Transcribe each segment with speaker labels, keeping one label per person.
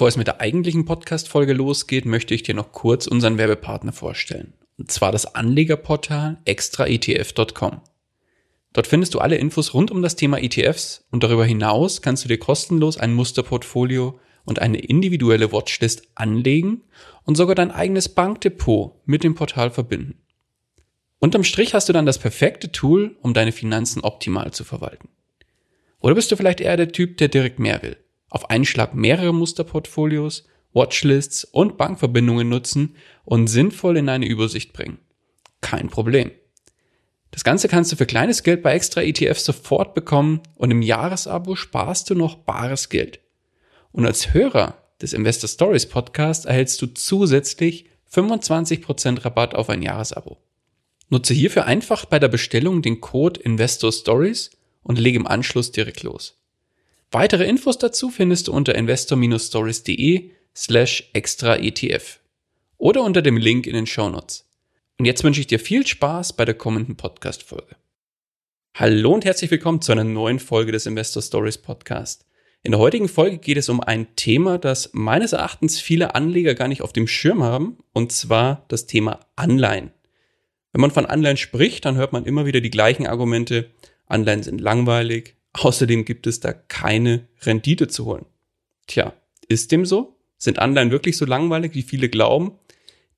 Speaker 1: Bevor es mit der eigentlichen Podcast-Folge losgeht, möchte ich dir noch kurz unseren Werbepartner vorstellen. Und zwar das Anlegerportal extraetf.com. Dort findest du alle Infos rund um das Thema ETFs und darüber hinaus kannst du dir kostenlos ein Musterportfolio und eine individuelle Watchlist anlegen und sogar dein eigenes Bankdepot mit dem Portal verbinden. Unterm Strich hast du dann das perfekte Tool, um deine Finanzen optimal zu verwalten. Oder bist du vielleicht eher der Typ, der direkt mehr will? Auf einen Schlag mehrere Musterportfolios, Watchlists und Bankverbindungen nutzen und sinnvoll in eine Übersicht bringen. Kein Problem. Das Ganze kannst du für kleines Geld bei extra ETFs sofort bekommen und im Jahresabo sparst du noch bares Geld. Und als Hörer des Investor Stories Podcast erhältst du zusätzlich 25% Rabatt auf ein Jahresabo. Nutze hierfür einfach bei der Bestellung den Code Investor Stories und lege im Anschluss direkt los. Weitere Infos dazu findest du unter investor-stories.de slash extra ETF oder unter dem Link in den Shownotes. Und jetzt wünsche ich dir viel Spaß bei der kommenden Podcast-Folge. Hallo und herzlich willkommen zu einer neuen Folge des Investor Stories Podcast. In der heutigen Folge geht es um ein Thema, das meines Erachtens viele Anleger gar nicht auf dem Schirm haben, und zwar das Thema Anleihen. Wenn man von Anleihen spricht, dann hört man immer wieder die gleichen Argumente. Anleihen sind langweilig, Außerdem gibt es da keine Rendite zu holen. Tja, ist dem so? Sind Anleihen wirklich so langweilig, wie viele glauben?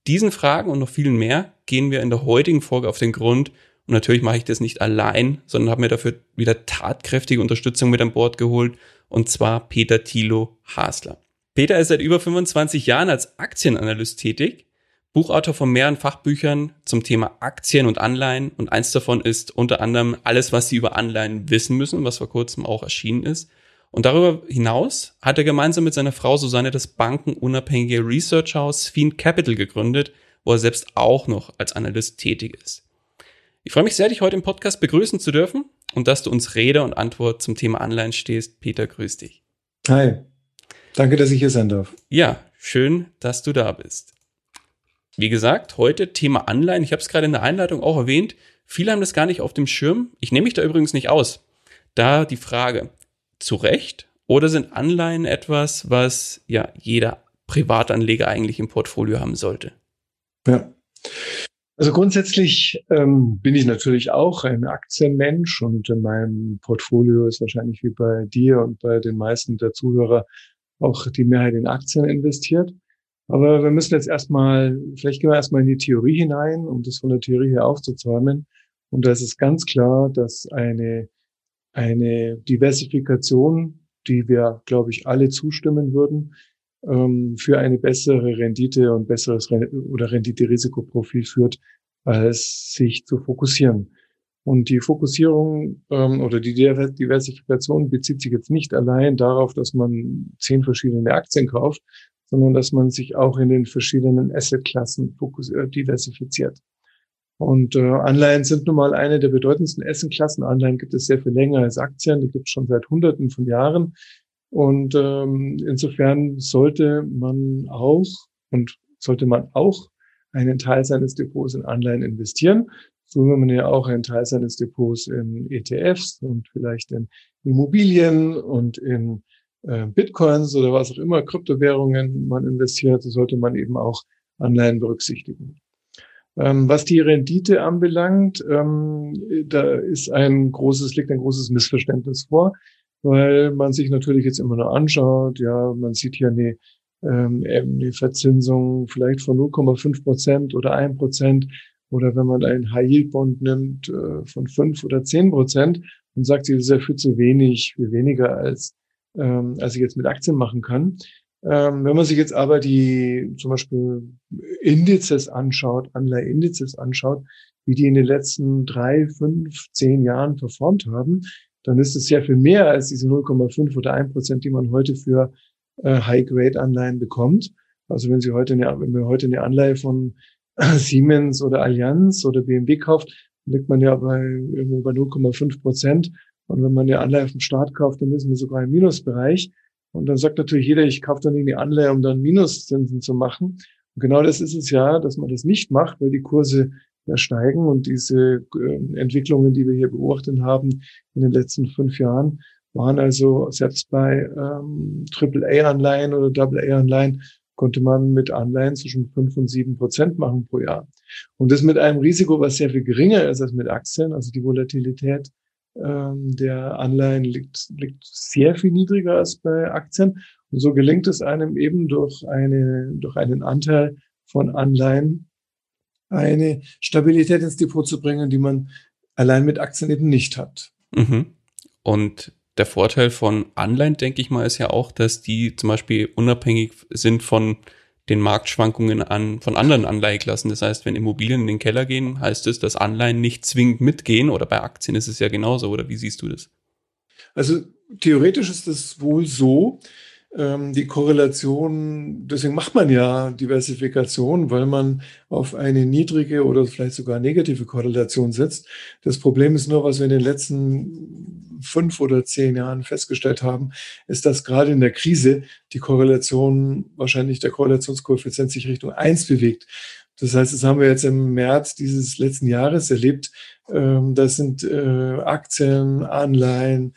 Speaker 1: Diesen Fragen und noch vielen mehr gehen wir in der heutigen Folge auf den Grund. Und natürlich mache ich das nicht allein, sondern habe mir dafür wieder tatkräftige Unterstützung mit an Bord geholt. Und zwar Peter Thilo Hasler. Peter ist seit über 25 Jahren als Aktienanalyst tätig Buchautor von mehreren Fachbüchern zum Thema Aktien und Anleihen und eins davon ist unter anderem alles, was Sie über Anleihen wissen müssen, was vor kurzem auch erschienen ist. Und darüber hinaus hat er gemeinsam mit seiner Frau Susanne das bankenunabhängige Research House Fiend Capital gegründet, wo er selbst auch noch als Analyst tätig ist. Ich freue mich sehr, dich heute im Podcast begrüßen zu dürfen und dass du uns Rede und Antwort zum Thema Anleihen stehst. Peter, grüß dich.
Speaker 2: Hi. Danke, dass ich hier sein darf.
Speaker 1: Ja, schön, dass du da bist. Wie gesagt, heute Thema Anleihen. Ich habe es gerade in der Einleitung auch erwähnt. Viele haben das gar nicht auf dem Schirm. Ich nehme mich da übrigens nicht aus. Da die Frage, zu Recht oder sind Anleihen etwas, was ja jeder Privatanleger eigentlich im Portfolio haben sollte?
Speaker 2: Ja. Also grundsätzlich ähm, bin ich natürlich auch ein Aktienmensch und in meinem Portfolio ist wahrscheinlich wie bei dir und bei den meisten der Zuhörer auch die Mehrheit in Aktien investiert. Aber wir müssen jetzt erstmal, vielleicht gehen wir erstmal in die Theorie hinein, um das von der Theorie her aufzuzäumen. Und da ist es ganz klar, dass eine, eine Diversifikation, die wir, glaube ich, alle zustimmen würden, ähm, für eine bessere Rendite und besseres oder Rendite-Risikoprofil führt, als sich zu fokussieren. Und die Fokussierung ähm, oder die Diversifikation bezieht sich jetzt nicht allein darauf, dass man zehn verschiedene Aktien kauft, sondern dass man sich auch in den verschiedenen Assetklassen äh, diversifiziert. Und äh, Anleihen sind nun mal eine der bedeutendsten Assetklassen. Anleihen gibt es sehr viel länger als Aktien, die gibt es schon seit Hunderten von Jahren. Und ähm, insofern sollte man auch und sollte man auch einen Teil seines Depots in Anleihen investieren. So wie man ja auch einen Teil seines Depots in ETFs und vielleicht in Immobilien und in äh, Bitcoins oder was auch immer, Kryptowährungen man investiert, sollte man eben auch Anleihen berücksichtigen. Ähm, was die Rendite anbelangt, ähm, da ist ein großes, liegt ein großes Missverständnis vor, weil man sich natürlich jetzt immer nur anschaut, ja, man sieht hier eine, ähm, eine Verzinsung vielleicht von 0,5 Prozent oder 1 Prozent oder wenn man einen High-Yield-Bond nimmt äh, von 5 oder 10 Prozent und sagt, das ist ja viel zu wenig, viel weniger als ähm, als ich jetzt mit Aktien machen kann. Ähm, wenn man sich jetzt aber die zum Beispiel Indizes anschaut, Anleiheindizes anschaut, wie die in den letzten drei, fünf, zehn Jahren performt haben, dann ist es sehr viel mehr als diese 0,5 oder 1 Prozent, die man heute für äh, High-Grade-Anleihen bekommt. Also wenn Sie heute eine, wenn wir heute eine Anleihe von Siemens oder Allianz oder BMW kauft, liegt man ja bei irgendwo bei 0,5 Prozent. Und wenn man eine Anleihe vom Staat kauft, dann ist man sogar im Minusbereich. Und dann sagt natürlich jeder, ich kaufe dann eine Anleihe, um dann Minuszinsen zu machen. Und genau das ist es ja, dass man das nicht macht, weil die Kurse ja steigen und diese äh, Entwicklungen, die wir hier beobachtet haben in den letzten fünf Jahren, waren also selbst bei ähm, AAA-Anleihen oder AA-Anleihen konnte man mit Anleihen zwischen fünf und sieben Prozent machen pro Jahr. Und das mit einem Risiko, was sehr viel geringer ist als mit Aktien. Also die Volatilität ähm, der Anleihen liegt, liegt sehr viel niedriger als bei Aktien. Und so gelingt es einem eben durch eine, durch einen Anteil von Anleihen eine Stabilität ins Depot zu bringen, die man allein mit Aktien eben nicht hat.
Speaker 1: Mhm. Und der Vorteil von Anleihen, denke ich mal, ist ja auch, dass die zum Beispiel unabhängig sind von den Marktschwankungen an, von anderen Anleiheklassen. Das heißt, wenn Immobilien in den Keller gehen, heißt es, dass Anleihen nicht zwingend mitgehen oder bei Aktien ist es ja genauso, oder wie siehst du das?
Speaker 2: Also theoretisch ist es wohl so, die Korrelation, deswegen macht man ja Diversifikation, weil man auf eine niedrige oder vielleicht sogar negative Korrelation setzt. Das Problem ist nur, was wir in den letzten fünf oder zehn Jahren festgestellt haben, ist, dass gerade in der Krise die Korrelation, wahrscheinlich der Korrelationskoeffizient sich Richtung eins bewegt. Das heißt, das haben wir jetzt im März dieses letzten Jahres erlebt. Ähm, das sind äh, Aktien, Anleihen, ähm,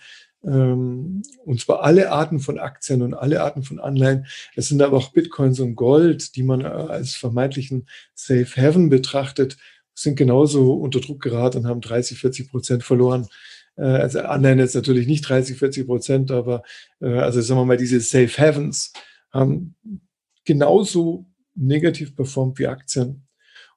Speaker 2: und zwar alle Arten von Aktien und alle Arten von Anleihen. Es sind aber auch Bitcoins und Gold, die man äh, als vermeintlichen Safe Haven betrachtet, sind genauso unter Druck geraten und haben 30, 40 Prozent verloren. Äh, also Anleihen jetzt natürlich nicht 30, 40 Prozent, aber äh, also sagen wir mal, diese Safe Havens haben genauso negativ performt wie Aktien.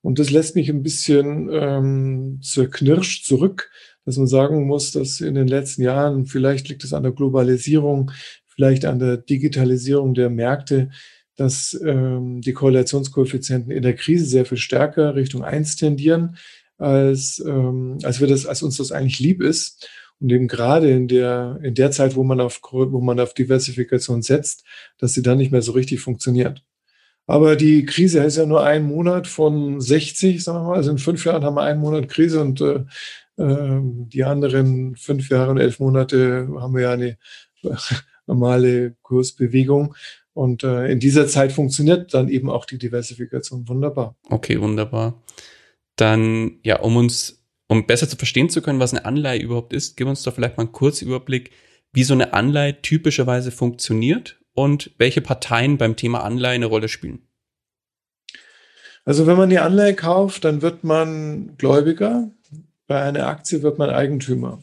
Speaker 2: Und das lässt mich ein bisschen ähm, zerknirscht zurück, dass man sagen muss, dass in den letzten Jahren, vielleicht liegt es an der Globalisierung, vielleicht an der Digitalisierung der Märkte, dass ähm, die Korrelationskoeffizienten in der Krise sehr viel stärker Richtung eins tendieren, als, ähm, als, wir das, als uns das eigentlich lieb ist. Und eben gerade in der, in der Zeit, wo man auf, wo man auf Diversifikation setzt, dass sie dann nicht mehr so richtig funktioniert. Aber die Krise ist ja nur ein Monat von 60, sagen wir mal. Also in fünf Jahren haben wir einen Monat Krise und äh, die anderen fünf Jahre und elf Monate haben wir ja eine normale Kursbewegung. Und äh, in dieser Zeit funktioniert dann eben auch die Diversifikation wunderbar.
Speaker 1: Okay, wunderbar. Dann, ja, um uns, um besser zu verstehen zu können, was eine Anleihe überhaupt ist, gib uns doch vielleicht mal einen Kurzüberblick, wie so eine Anleihe typischerweise funktioniert und welche Parteien beim Thema Anleihe eine Rolle spielen.
Speaker 2: Also wenn man die Anleihe kauft, dann wird man Gläubiger, bei einer Aktie wird man Eigentümer.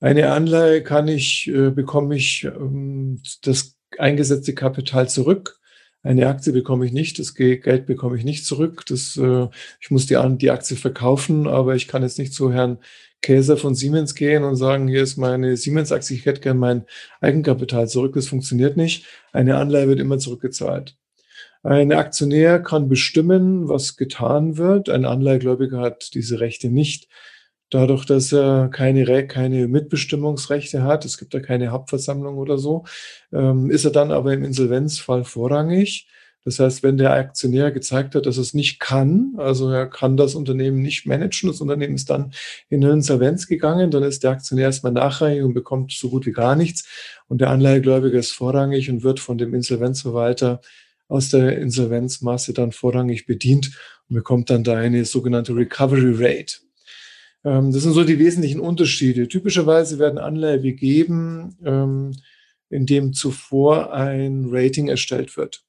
Speaker 2: Eine Anleihe kann ich, äh, bekomme ich ähm, das eingesetzte Kapital zurück. Eine Aktie bekomme ich nicht, das Geld bekomme ich nicht zurück. Das, äh, ich muss die, die Aktie verkaufen, aber ich kann jetzt nicht zu Herrn Käser von Siemens gehen und sagen, hier ist meine Siemens-Aktie, ich hätte gern mein Eigenkapital zurück. Das funktioniert nicht. Eine Anleihe wird immer zurückgezahlt. Ein Aktionär kann bestimmen, was getan wird. Ein Anleihegläubiger hat diese Rechte nicht. Dadurch, dass er keine, keine Mitbestimmungsrechte hat, es gibt da keine Hauptversammlung oder so, ähm, ist er dann aber im Insolvenzfall vorrangig. Das heißt, wenn der Aktionär gezeigt hat, dass er es nicht kann, also er kann das Unternehmen nicht managen, das Unternehmen ist dann in Insolvenz gegangen, dann ist der Aktionär erstmal nachrangig und bekommt so gut wie gar nichts. Und der Anleihegläubiger ist vorrangig und wird von dem Insolvenzverwalter aus der Insolvenzmasse dann vorrangig bedient und bekommt dann da eine sogenannte Recovery Rate. Ähm, das sind so die wesentlichen Unterschiede. Typischerweise werden Anleihen gegeben, ähm, indem zuvor ein Rating erstellt wird.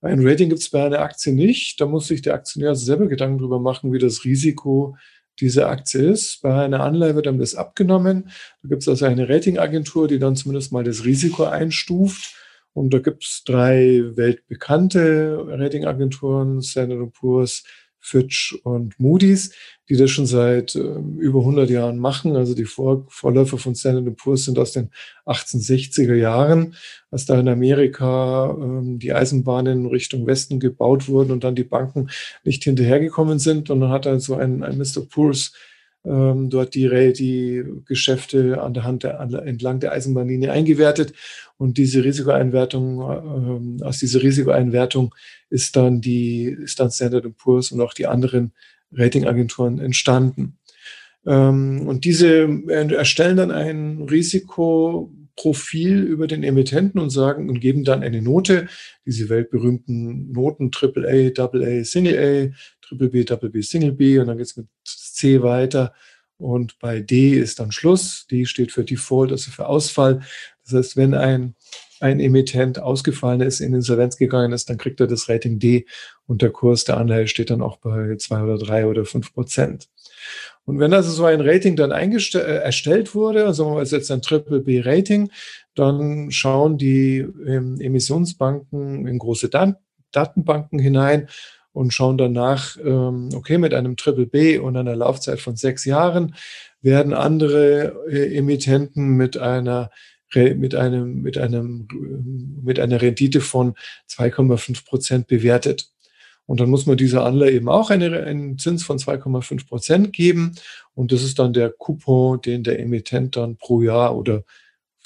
Speaker 2: Ein Rating gibt es bei einer Aktie nicht. Da muss sich der Aktionär also selber Gedanken darüber machen, wie das Risiko dieser Aktie ist. Bei einer Anleihe wird einem das abgenommen. Da gibt es also eine Ratingagentur, die dann zumindest mal das Risiko einstuft und da gibt es drei weltbekannte Ratingagenturen, Standard Poor's, Fitch und Moody's, die das schon seit äh, über 100 Jahren machen. Also die Vor Vorläufer von Standard Poor's sind aus den 1860er Jahren, als da in Amerika ähm, die Eisenbahnen Richtung Westen gebaut wurden und dann die Banken nicht hinterhergekommen sind. Und dann hat also ein, ein Mr. Poor's ähm, dort die, die Geschäfte an der Hand der, entlang der Eisenbahnlinie eingewertet. Und diese Risikoeinwertung, äh, aus dieser Risikoeinwertung ist dann die, ist dann Standard Poor's und auch die anderen Ratingagenturen entstanden. Ähm, und diese erstellen dann ein Risikoprofil über den Emittenten und sagen und geben dann eine Note, diese weltberühmten Noten AAA, AA, Single A, Triple B, Double B, Single B und dann geht es mit C weiter. Und bei D ist dann Schluss. D steht für Default, also für Ausfall. Das heißt, wenn ein, ein Emittent ausgefallen ist, in Insolvenz gegangen ist, dann kriegt er das Rating D und der Kurs der Anleihe steht dann auch bei zwei oder drei oder fünf Prozent. Und wenn also so ein Rating dann äh, erstellt wurde, also wir jetzt ein Triple B Rating, dann schauen die ähm, Emissionsbanken in große Dan Datenbanken hinein und schauen danach, ähm, okay, mit einem Triple B und einer Laufzeit von sechs Jahren werden andere äh, Emittenten mit einer mit einem, mit einem, mit einer Rendite von 2,5 Prozent bewertet. Und dann muss man dieser Anleihe eben auch eine, einen Zins von 2,5 Prozent geben. Und das ist dann der Coupon, den der Emittent dann pro Jahr oder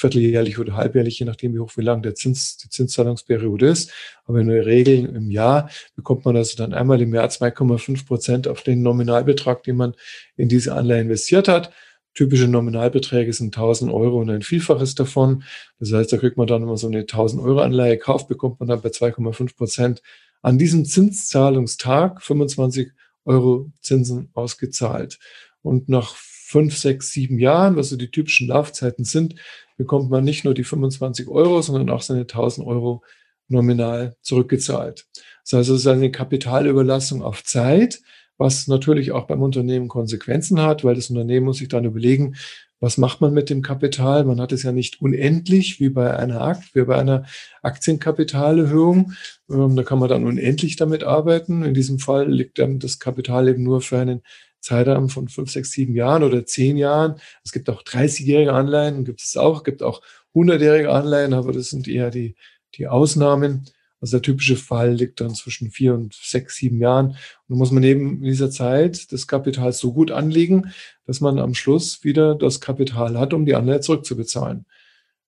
Speaker 2: vierteljährlich oder halbjährlich, je nachdem, wie hoch, wie lang der Zins, die Zinszahlungsperiode ist. Aber in der Regel im Jahr bekommt man also dann einmal im Jahr 2,5 Prozent auf den Nominalbetrag, den man in diese Anleihe investiert hat. Typische Nominalbeträge sind 1000 Euro und ein Vielfaches davon. Das heißt, da kriegt man dann immer so eine 1000 Euro Anleihe kauft, bekommt man dann bei 2,5 Prozent an diesem Zinszahlungstag 25 Euro Zinsen ausgezahlt. Und nach fünf, sechs, sieben Jahren, was so die typischen Laufzeiten sind, bekommt man nicht nur die 25 Euro, sondern auch seine 1000 Euro nominal zurückgezahlt. Das heißt, es ist eine Kapitalüberlassung auf Zeit, was natürlich auch beim Unternehmen Konsequenzen hat, weil das Unternehmen muss sich dann überlegen, was macht man mit dem Kapital? Man hat es ja nicht unendlich wie bei einer wie bei einer Aktienkapitalerhöhung. Ähm, da kann man dann unendlich damit arbeiten. In diesem Fall liegt dann das Kapital eben nur für einen Zeitraum von fünf, sechs, sieben Jahren oder zehn Jahren. Es gibt auch 30-jährige Anleihen, gibt es auch, gibt auch 100-jährige Anleihen, aber das sind eher die, die Ausnahmen. Also der typische Fall liegt dann zwischen vier und sechs, sieben Jahren. Und da muss man eben in dieser Zeit das Kapital so gut anlegen, dass man am Schluss wieder das Kapital hat, um die Anleihe zurückzubezahlen.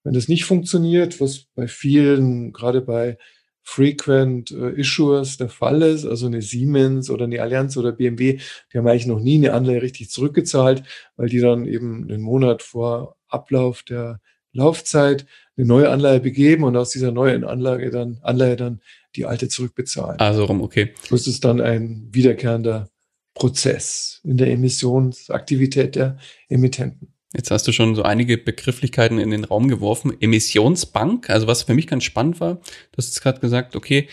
Speaker 2: Wenn das nicht funktioniert, was bei vielen, gerade bei Frequent äh, Issuers der Fall ist, also eine Siemens oder eine Allianz oder BMW, die haben eigentlich noch nie eine Anleihe richtig zurückgezahlt, weil die dann eben einen Monat vor Ablauf der Laufzeit eine neue Anleihe begeben und aus dieser neuen Anlage dann, Anleihe dann die alte zurückbezahlen.
Speaker 1: Also rum, okay.
Speaker 2: Das ist dann ein wiederkehrender Prozess in der Emissionsaktivität der Emittenten.
Speaker 1: Jetzt hast du schon so einige Begrifflichkeiten in den Raum geworfen. Emissionsbank, also was für mich ganz spannend war, du hast jetzt gerade gesagt, okay,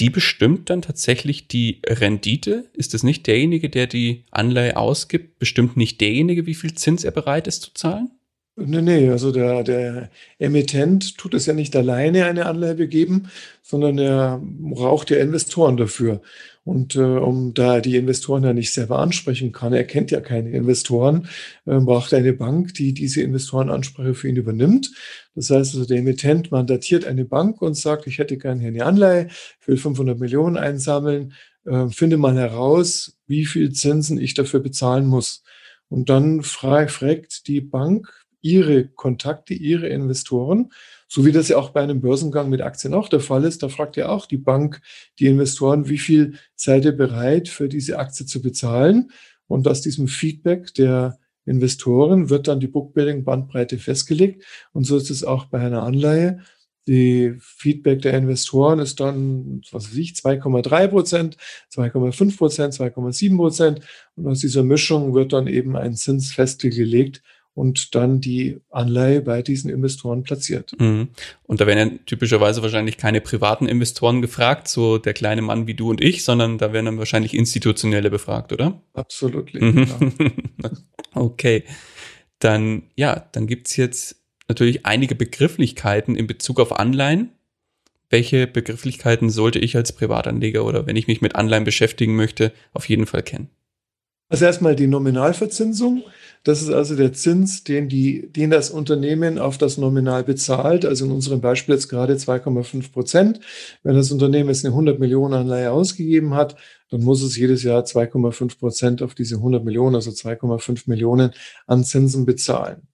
Speaker 1: die bestimmt dann tatsächlich die Rendite. Ist es nicht derjenige, der die Anleihe ausgibt, bestimmt nicht derjenige, wie viel Zins er bereit ist zu zahlen?
Speaker 2: Nee, nee, also der, der Emittent tut es ja nicht alleine eine Anleihe begeben, sondern er braucht ja Investoren dafür. Und äh, um da die Investoren ja nicht selber ansprechen kann, er kennt ja keine Investoren, äh, braucht eine Bank, die diese Investorenansprache für ihn übernimmt. Das heißt also, der Emittent mandatiert eine Bank und sagt, ich hätte gerne hier eine Anleihe, will 500 Millionen einsammeln, äh, finde mal heraus, wie viel Zinsen ich dafür bezahlen muss. Und dann fragt die Bank ihre Kontakte, ihre Investoren, so wie das ja auch bei einem Börsengang mit Aktien auch der Fall ist. Da fragt ja auch die Bank die Investoren, wie viel seid ihr bereit für diese Aktie zu bezahlen? Und aus diesem Feedback der Investoren wird dann die Bookbuilding-Bandbreite festgelegt. Und so ist es auch bei einer Anleihe. Die Feedback der Investoren ist dann, was weiß ich, 2,3 Prozent, 2,5 Prozent, 2,7 Prozent. Und aus dieser Mischung wird dann eben ein Zins festgelegt und dann die Anleihe bei diesen Investoren platziert.
Speaker 1: Mhm. Und da werden ja typischerweise wahrscheinlich keine privaten Investoren gefragt, so der kleine Mann wie du und ich, sondern da werden dann wahrscheinlich institutionelle befragt, oder?
Speaker 2: Absolut.
Speaker 1: Mhm. okay. Dann, ja, dann gibt's jetzt natürlich einige Begrifflichkeiten in Bezug auf Anleihen. Welche Begrifflichkeiten sollte ich als Privatanleger oder wenn ich mich mit Anleihen beschäftigen möchte, auf jeden Fall kennen?
Speaker 2: Also erstmal die Nominalverzinsung. Das ist also der Zins, den, die, den das Unternehmen auf das Nominal bezahlt. Also in unserem Beispiel jetzt gerade 2,5 Prozent. Wenn das Unternehmen jetzt eine 100 Millionen Anleihe ausgegeben hat, dann muss es jedes Jahr 2,5 Prozent auf diese 100 Millionen, also 2,5 Millionen an Zinsen bezahlen.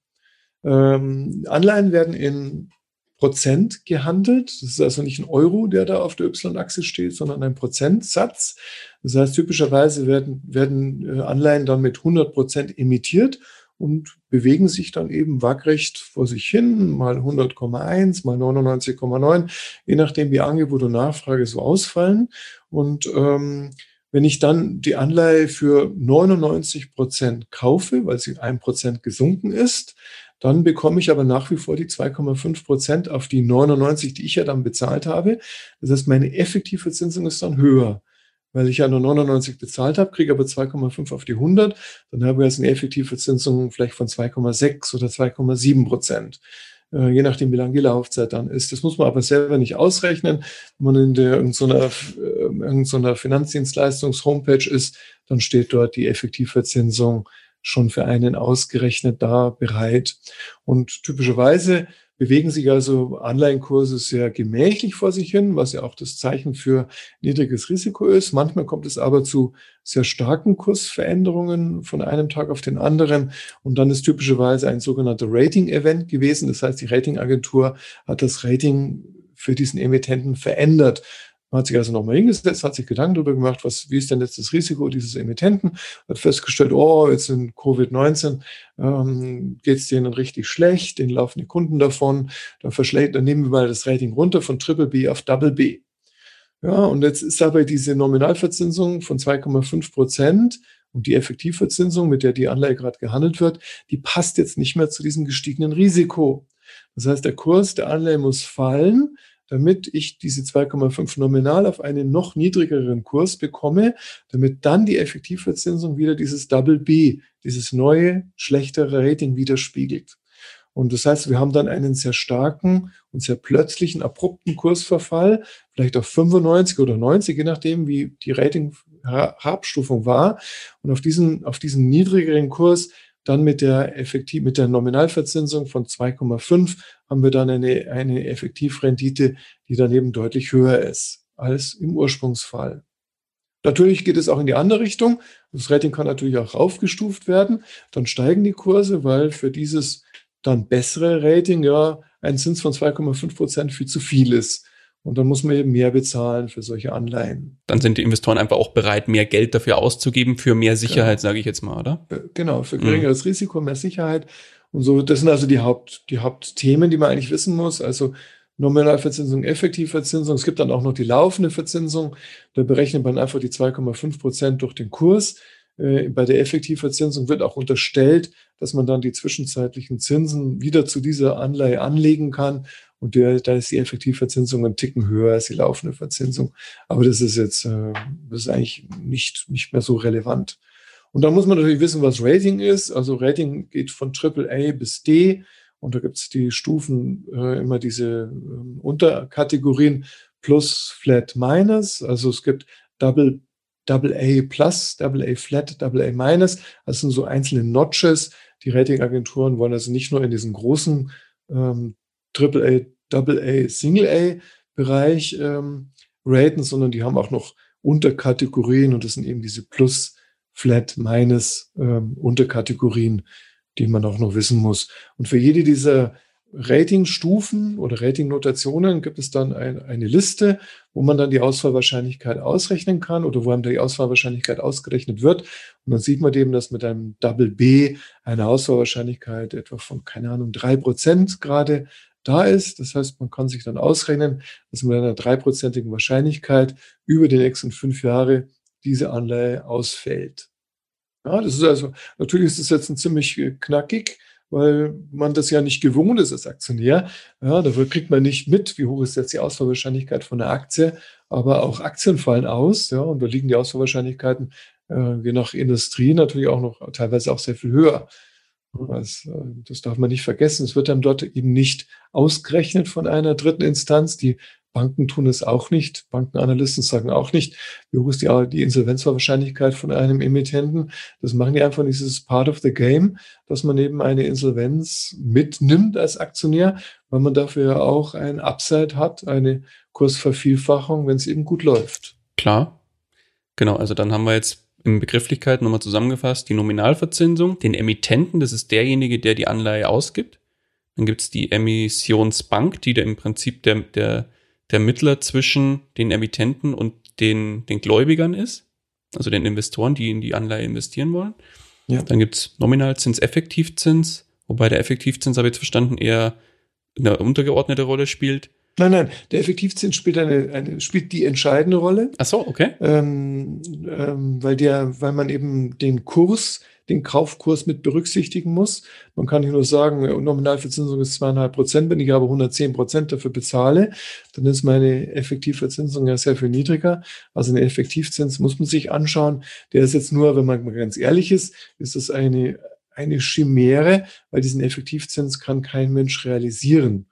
Speaker 2: Ähm, Anleihen werden in Prozent gehandelt. Das ist also nicht ein Euro, der da auf der Y-Achse steht, sondern ein Prozentsatz. Das heißt, typischerweise werden, werden äh, Anleihen dann mit 100 Prozent emittiert und bewegen sich dann eben waagrecht vor sich hin, mal 100,1, mal 99,9, je nachdem, wie Angebot und Nachfrage so ausfallen. Und ähm, wenn ich dann die Anleihe für 99 Prozent kaufe, weil sie ein Prozent gesunken ist, dann bekomme ich aber nach wie vor die 2,5 Prozent auf die 99, die ich ja dann bezahlt habe. Das heißt, meine effektive Zinsung ist dann höher. Weil ich ja nur 99 bezahlt habe, kriege aber 2,5 auf die 100, dann habe ich jetzt eine effektive Zinsung vielleicht von 2,6 oder 2,7 Prozent äh, je nachdem, wie lang die Laufzeit dann ist. Das muss man aber selber nicht ausrechnen. Wenn man in der irgendeiner, äh, irgendeiner Finanzdienstleistungs-Homepage ist, dann steht dort die Effektivverzinsung schon für einen ausgerechnet da bereit. Und typischerweise bewegen sich also Anleihenkurse sehr gemächlich vor sich hin, was ja auch das Zeichen für niedriges Risiko ist. Manchmal kommt es aber zu sehr starken Kursveränderungen von einem Tag auf den anderen. Und dann ist typischerweise ein sogenannter Rating-Event gewesen. Das heißt, die Ratingagentur hat das Rating für diesen Emittenten verändert. Man hat sich also nochmal hingesetzt, hat sich Gedanken darüber gemacht, was, wie ist denn jetzt das Risiko dieses Emittenten, hat festgestellt, oh, jetzt in Covid-19 ähm, geht es denen richtig schlecht, denen laufen die Kunden davon, dann, verschlägt, dann nehmen wir mal das Rating runter von Triple B auf Double B. Ja, und jetzt ist dabei diese Nominalverzinsung von 2,5 Prozent und die Effektivverzinsung, mit der die Anleihe gerade gehandelt wird, die passt jetzt nicht mehr zu diesem gestiegenen Risiko. Das heißt, der Kurs der Anleihe muss fallen, damit ich diese 2,5 nominal auf einen noch niedrigeren Kurs bekomme, damit dann die Effektivverzinsung wieder dieses Double B, dieses neue, schlechtere Rating widerspiegelt. Und das heißt, wir haben dann einen sehr starken und sehr plötzlichen, abrupten Kursverfall, vielleicht auf 95 oder 90, je nachdem, wie die Rating-Abstufung war. Und auf diesen, auf diesen niedrigeren Kurs dann mit der, Effektiv mit der Nominalverzinsung von 2,5 haben wir dann eine, eine Effektivrendite, die daneben deutlich höher ist als im Ursprungsfall. Natürlich geht es auch in die andere Richtung. Das Rating kann natürlich auch raufgestuft werden. Dann steigen die Kurse, weil für dieses dann bessere Rating ja ein Zins von 2,5 Prozent viel zu viel ist. Und dann muss man eben mehr bezahlen für solche Anleihen.
Speaker 1: Dann sind die Investoren einfach auch bereit, mehr Geld dafür auszugeben, für mehr Sicherheit, genau. sage ich jetzt mal, oder?
Speaker 2: Genau, für geringeres mhm. Risiko, mehr Sicherheit. Und so, das sind also die, Haupt, die Hauptthemen, die man eigentlich wissen muss. Also Nominalverzinsung, Effektivverzinsung. Es gibt dann auch noch die laufende Verzinsung. Da berechnet man einfach die 2,5 Prozent durch den Kurs. Äh, bei der Effektivverzinsung wird auch unterstellt, dass man dann die zwischenzeitlichen Zinsen wieder zu dieser Anleihe anlegen kann. Und der, da ist die Effektivverzinsung ein Ticken höher als die laufende Verzinsung. Aber das ist jetzt, äh, das ist eigentlich nicht, nicht mehr so relevant. Und dann muss man natürlich wissen, was Rating ist. Also Rating geht von AAA bis D. Und da gibt es die Stufen, äh, immer diese äh, Unterkategorien plus Flat Minus. Also es gibt Double Double A Plus, Double A Flat, Double A Minus. Das sind so einzelne Notches. Die Ratingagenturen wollen also nicht nur in diesen großen ähm, Triple A, Double A, Single A Bereich ähm, raten, sondern die haben auch noch Unterkategorien und das sind eben diese Plus, Flat, Minus ähm, Unterkategorien, die man auch noch wissen muss. Und für jede dieser Ratingstufen oder Ratingnotationen gibt es dann ein, eine Liste, wo man dann die Ausfallwahrscheinlichkeit ausrechnen kann oder wo einem die Ausfallwahrscheinlichkeit ausgerechnet wird. Und dann sieht man eben, dass mit einem Double B eine Ausfallwahrscheinlichkeit etwa von, keine Ahnung, drei Prozent gerade da ist. Das heißt, man kann sich dann ausrechnen, dass mit einer dreiprozentigen Wahrscheinlichkeit über die nächsten fünf Jahre diese Anleihe ausfällt. Ja, das ist also, natürlich ist das jetzt ein ziemlich knackig, weil man das ja nicht gewohnt ist als Aktionär. Ja, dafür kriegt man nicht mit, wie hoch ist jetzt die Ausfallwahrscheinlichkeit von der Aktie. Aber auch Aktien fallen aus, ja, und da liegen die Ausfallwahrscheinlichkeiten äh, je nach Industrie natürlich auch noch teilweise auch sehr viel höher. Das, äh, das darf man nicht vergessen. Es wird dann dort eben nicht ausgerechnet von einer dritten Instanz. Die Banken tun es auch nicht. Bankenanalysten sagen auch nicht, wie hoch ist die, die Insolvenzwahrscheinlichkeit von einem Emittenten. Das machen die einfach nicht. Das ist part of the game, dass man eben eine Insolvenz mitnimmt als Aktionär, weil man dafür ja auch ein Upside hat, eine Kursvervielfachung, wenn es eben gut läuft.
Speaker 1: Klar. Genau, also dann haben wir jetzt in Begrifflichkeit nochmal zusammengefasst die Nominalverzinsung, den Emittenten, das ist derjenige, der die Anleihe ausgibt. Dann gibt es die Emissionsbank, die da im Prinzip der, der, der Mittler zwischen den Emittenten und den, den Gläubigern ist, also den Investoren, die in die Anleihe investieren wollen. Ja. Dann gibt es Nominalzins, Effektivzins, wobei der Effektivzins, habe ich jetzt verstanden, eher eine untergeordnete Rolle spielt.
Speaker 2: Nein, nein, der Effektivzins spielt eine, eine spielt die entscheidende Rolle.
Speaker 1: Ach so, okay.
Speaker 2: Ähm, ähm, weil der, weil man eben den Kurs, den Kaufkurs mit berücksichtigen muss. Man kann nicht nur sagen, Nominalverzinsung ist zweieinhalb Prozent, wenn ich aber 110 Prozent dafür bezahle, dann ist meine Effektivverzinsung ja sehr viel niedriger. Also den Effektivzins muss man sich anschauen. Der ist jetzt nur, wenn man ganz ehrlich ist, ist das eine, eine Chimäre, weil diesen Effektivzins kann kein Mensch realisieren.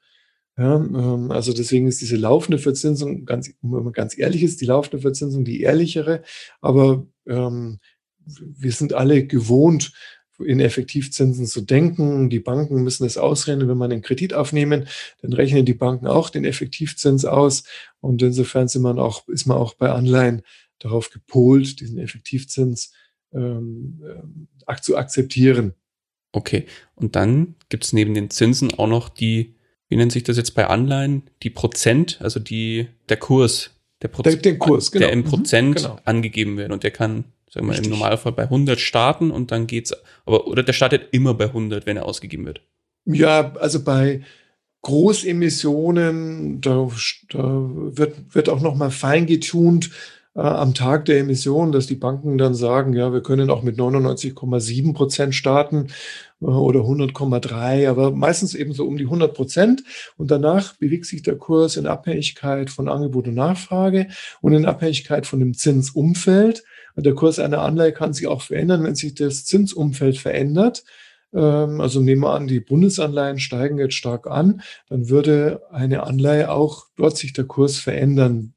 Speaker 2: Ja, ähm, also deswegen ist diese laufende Verzinsung, ganz, wenn man ganz ehrlich ist, die laufende Verzinsung die ehrlichere, aber ähm, wir sind alle gewohnt, in Effektivzinsen zu denken. Die Banken müssen es ausrechnen, wenn man einen Kredit aufnehmen, dann rechnen die Banken auch den Effektivzins aus. Und insofern sind man auch, ist man auch bei Anleihen darauf gepolt, diesen Effektivzins ähm, äh, zu akzeptieren.
Speaker 1: Okay, und dann gibt es neben den Zinsen auch noch die wie nennt sich das jetzt bei Anleihen? Die Prozent, also die, der Kurs,
Speaker 2: der, Proz der, Kurs,
Speaker 1: genau. der im mhm, Prozent genau. angegeben wird und der kann, sagen wir im Normalfall bei 100 starten und dann geht's, aber, oder der startet immer bei 100, wenn er ausgegeben wird.
Speaker 2: Ja, also bei Großemissionen, da, da wird, wird auch nochmal fein getunt, äh, am Tag der Emission, dass die Banken dann sagen, ja, wir können auch mit 99,7 Prozent starten äh, oder 100,3, aber meistens eben so um die 100 Prozent. Und danach bewegt sich der Kurs in Abhängigkeit von Angebot und Nachfrage und in Abhängigkeit von dem Zinsumfeld. Der Kurs einer Anleihe kann sich auch verändern, wenn sich das Zinsumfeld verändert. Ähm, also nehmen wir an, die Bundesanleihen steigen jetzt stark an, dann würde eine Anleihe auch dort sich der Kurs verändern.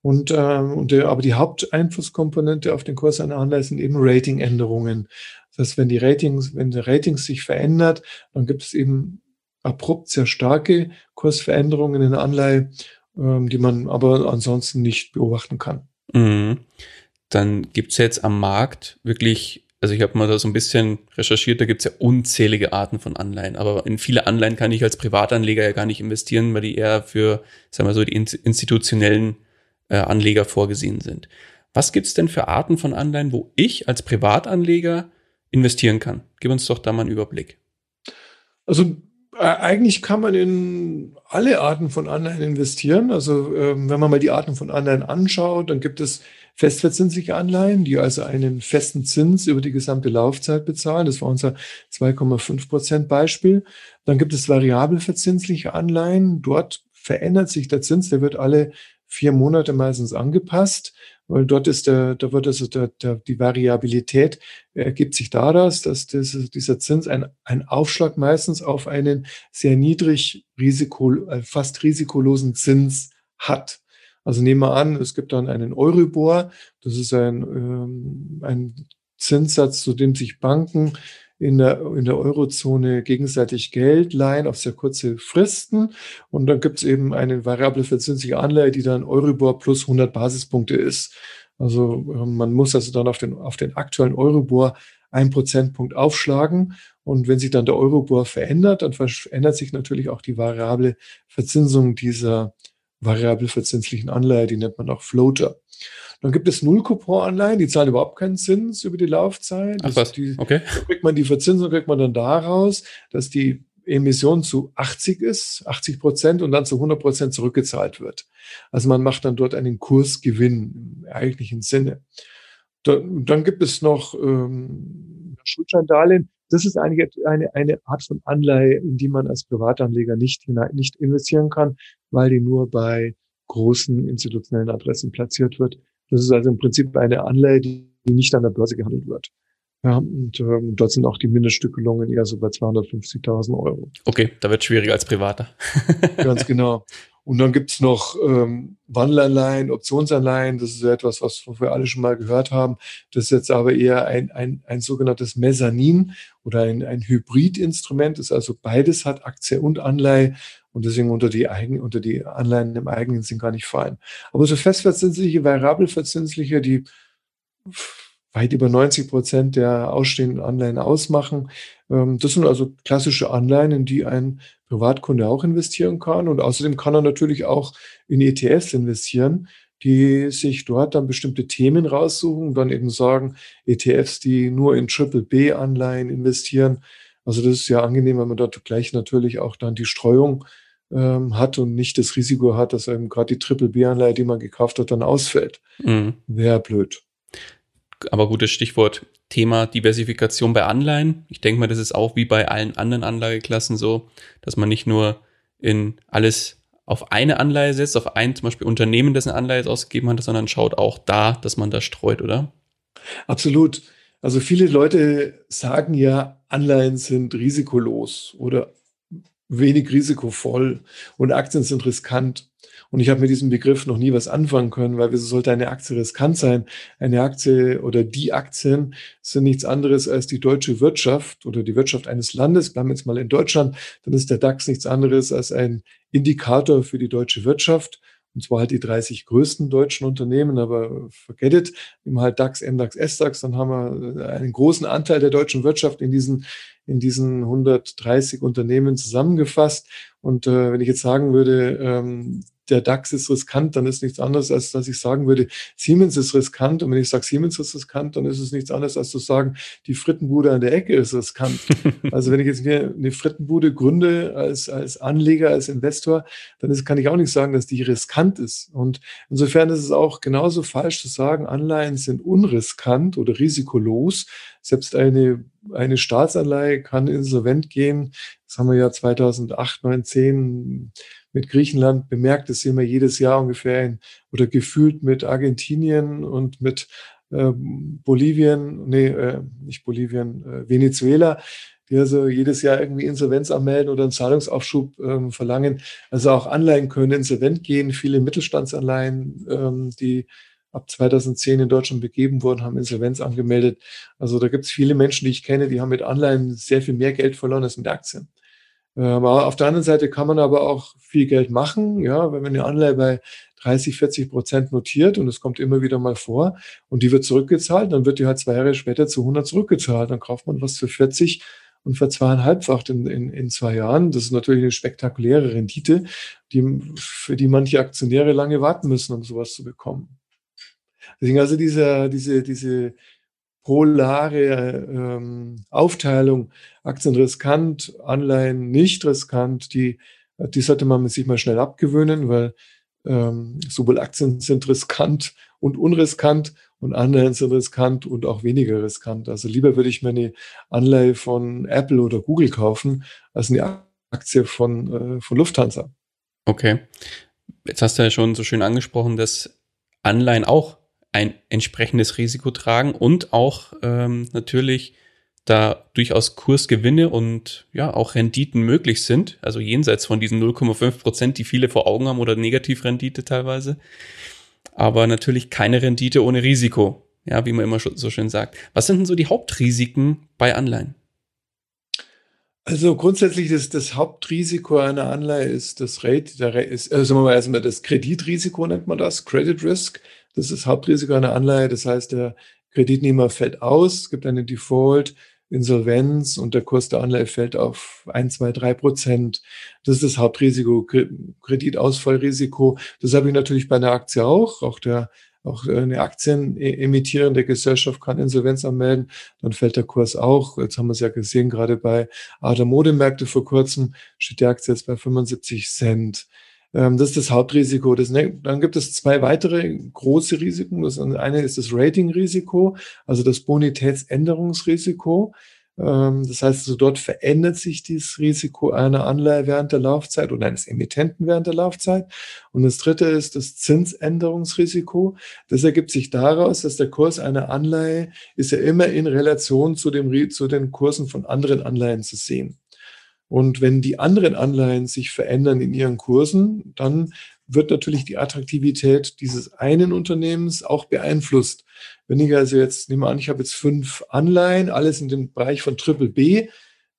Speaker 2: Und, ähm, und der, aber die Haupteinflusskomponente auf den Kurs einer Anleihe sind eben Ratingänderungen. Das heißt, wenn die Ratings, wenn die Ratings sich verändert, dann gibt es eben abrupt sehr starke Kursveränderungen in der Anleihe, ähm, die man aber ansonsten nicht beobachten kann.
Speaker 1: Mhm. Dann gibt es jetzt am Markt wirklich, also ich habe mal da so ein bisschen recherchiert, da gibt es ja unzählige Arten von Anleihen, aber in viele Anleihen kann ich als Privatanleger ja gar nicht investieren, weil die eher für, sagen wir so, die institutionellen äh, Anleger vorgesehen sind. Was gibt es denn für Arten von Anleihen, wo ich als Privatanleger investieren kann? Gib uns doch da mal einen Überblick.
Speaker 2: Also äh, eigentlich kann man in alle Arten von Anleihen investieren. Also ähm, wenn man mal die Arten von Anleihen anschaut, dann gibt es festverzinsliche Anleihen, die also einen festen Zins über die gesamte Laufzeit bezahlen. Das war unser 2,5 Prozent Beispiel. Dann gibt es variabel verzinsliche Anleihen. Dort verändert sich der Zins, der wird alle vier Monate meistens angepasst, weil dort ist der, da wird also der, der, die Variabilität ergibt sich daraus, dass das, dieser Zins ein, ein Aufschlag meistens auf einen sehr niedrig Risiko, äh, fast risikolosen Zins hat. Also nehmen wir an, es gibt dann einen Euribor, das ist ein, ähm, ein Zinssatz, zu dem sich Banken in der, in der Eurozone gegenseitig Geld leihen auf sehr kurze Fristen. Und dann gibt es eben eine variable verzinsliche Anleihe, die dann Euribor plus 100 Basispunkte ist. Also ähm, man muss also dann auf den, auf den aktuellen Euribor ein Prozentpunkt aufschlagen. Und wenn sich dann der Euribor verändert, dann verändert sich natürlich auch die variable Verzinsung dieser variabel verzinslichen Anleihe, die nennt man auch Floater. Dann gibt es Null-Coupon-Anleihen, die zahlen überhaupt keinen Zins über die Laufzeit.
Speaker 1: Ach was,
Speaker 2: die,
Speaker 1: okay.
Speaker 2: Da kriegt man die Verzinsung, kriegt man dann daraus, dass die Emission zu 80 ist, 80 Prozent und dann zu 100 Prozent zurückgezahlt wird. Also man macht dann dort einen Kursgewinn im eigentlichen Sinne. Da, dann gibt es noch ähm, Schuldscheindarlehen. Das ist eigentlich eine, eine Art von Anleihe, in die man als Privatanleger nicht, hinein, nicht investieren kann, weil die nur bei großen institutionellen Adressen platziert wird. Das ist also im Prinzip eine Anleihe, die nicht an der Börse gehandelt wird. Ja, und ähm, dort sind auch die Mindeststückelungen eher so bei 250.000 Euro.
Speaker 1: Okay, da wird schwieriger als Privater.
Speaker 2: Ganz genau. Und dann gibt's noch ähm, Wandelanleihen, Optionsanleihen. Das ist etwas, was wir alle schon mal gehört haben. Das ist jetzt aber eher ein, ein, ein sogenanntes Mezzanin oder ein, ein Hybridinstrument. Das ist also beides hat Aktie und Anleihe und deswegen unter die, Eigen, unter die Anleihen im eigenen Sinn gar nicht fallen. Aber so festverzinsliche, variabelverzinsliche, die weit über 90 Prozent der ausstehenden Anleihen ausmachen. Ähm, das sind also klassische Anleihen, in die ein Privatkunde auch investieren kann. Und außerdem kann er natürlich auch in ETFs investieren, die sich dort dann bestimmte Themen raussuchen und dann eben sagen, ETFs, die nur in Triple B-Anleihen investieren. Also das ist ja angenehm, wenn man dort gleich natürlich auch dann die Streuung ähm, hat und nicht das Risiko hat, dass eben gerade die Triple B-Anleihe, die man gekauft hat, dann ausfällt. Mhm. Wäre blöd
Speaker 1: aber gutes Stichwort Thema Diversifikation bei Anleihen. Ich denke mal, das ist auch wie bei allen anderen Anlageklassen so, dass man nicht nur in alles auf eine Anleihe setzt, auf ein zum Beispiel Unternehmen, das eine Anleihe ausgegeben hat, sondern schaut auch da, dass man da streut, oder?
Speaker 2: Absolut. Also viele Leute sagen ja, Anleihen sind risikolos oder wenig risikovoll und Aktien sind riskant. Und ich habe mit diesem Begriff noch nie was anfangen können, weil wieso sollte eine Aktie riskant sein? Eine Aktie oder die Aktien sind nichts anderes als die deutsche Wirtschaft oder die Wirtschaft eines Landes. Bleiben wir jetzt mal in Deutschland, dann ist der DAX nichts anderes als ein Indikator für die deutsche Wirtschaft. Und zwar halt die 30 größten deutschen Unternehmen, aber forget it, immer halt DAX, MDAX, SDAX, dann haben wir einen großen Anteil der deutschen Wirtschaft in diesen, in diesen 130 Unternehmen zusammengefasst. Und äh, wenn ich jetzt sagen würde, ähm, der DAX ist riskant, dann ist nichts anderes, als dass ich sagen würde, Siemens ist riskant. Und wenn ich sage, Siemens ist riskant, dann ist es nichts anderes, als zu sagen, die Frittenbude an der Ecke ist riskant. also wenn ich jetzt mir eine Frittenbude gründe als, als Anleger, als Investor, dann ist, kann ich auch nicht sagen, dass die riskant ist. Und insofern ist es auch genauso falsch zu sagen, Anleihen sind unriskant oder risikolos. Selbst eine, eine Staatsanleihe kann insolvent gehen. Das haben wir ja 2008, 2009, 10 mit Griechenland bemerkt. Das sehen wir jedes Jahr ungefähr in, oder gefühlt mit Argentinien und mit äh, Bolivien, nee, äh, nicht Bolivien, äh, Venezuela, die also jedes Jahr irgendwie Insolvenz anmelden oder einen Zahlungsaufschub ähm, verlangen. Also auch Anleihen können insolvent gehen. Viele Mittelstandsanleihen, ähm, die ab 2010 in Deutschland begeben wurden, haben Insolvenz angemeldet. Also da gibt es viele Menschen, die ich kenne, die haben mit Anleihen sehr viel mehr Geld verloren als mit Aktien. Aber auf der anderen Seite kann man aber auch viel Geld machen, ja, wenn man eine Anleihe bei 30, 40 Prozent notiert und es kommt immer wieder mal vor und die wird zurückgezahlt, dann wird die halt zwei Jahre später zu 100 zurückgezahlt. Dann kauft man was für 40 und für zweieinhalbfach in, in, in zwei Jahren. Das ist natürlich eine spektakuläre Rendite, die, für die manche Aktionäre lange warten müssen, um sowas zu bekommen. Deswegen also diese, diese, diese polare ähm, Aufteilung, Aktien riskant, Anleihen nicht riskant, die, die sollte man sich mal schnell abgewöhnen, weil ähm, sowohl Aktien sind riskant und unriskant und Anleihen sind riskant und auch weniger riskant. Also lieber würde ich mir eine Anleihe von Apple oder Google kaufen, als eine Aktie von, äh, von Lufthansa.
Speaker 1: Okay. Jetzt hast du ja schon so schön angesprochen, dass Anleihen auch ein entsprechendes Risiko tragen und auch ähm, natürlich da durchaus Kursgewinne und ja auch Renditen möglich sind, also jenseits von diesen 0,5 Prozent, die viele vor Augen haben oder Negativrendite teilweise, aber natürlich keine Rendite ohne Risiko, ja, wie man immer so schön sagt. Was sind denn so die Hauptrisiken bei Anleihen?
Speaker 2: Also grundsätzlich das, das Hauptrisiko einer Anleihe ist das Rate, der, ist, also sagen wir mal erstmal das Kreditrisiko nennt man das, Credit Risk. Das ist Hauptrisiko einer Anleihe. Das heißt, der Kreditnehmer fällt aus, es gibt eine Default, Insolvenz und der Kurs der Anleihe fällt auf ein, zwei, drei Prozent. Das ist das Hauptrisiko, Kreditausfallrisiko. Das habe ich natürlich bei einer Aktie auch. Auch der auch eine aktienemittierende Gesellschaft kann Insolvenz anmelden, dann fällt der Kurs auch. Jetzt haben wir es ja gesehen, gerade bei Art Modemärkte vor kurzem steht die Aktie jetzt bei 75 Cent. Ähm, das ist das Hauptrisiko. Das, dann gibt es zwei weitere große Risiken. Das eine ist das Ratingrisiko, also das Bonitätsänderungsrisiko. Ähm, das heißt, also dort verändert sich dieses Risiko einer Anleihe während der Laufzeit oder eines Emittenten während der Laufzeit. Und das dritte ist das Zinsänderungsrisiko. Das ergibt sich daraus, dass der Kurs einer Anleihe ist ja immer in Relation zu, dem, zu den Kursen von anderen Anleihen zu sehen. Und wenn die anderen Anleihen sich verändern in ihren Kursen, dann wird natürlich die Attraktivität dieses einen Unternehmens auch beeinflusst. Wenn ich also jetzt, nehme an, ich habe jetzt fünf Anleihen, alles in dem Bereich von Triple B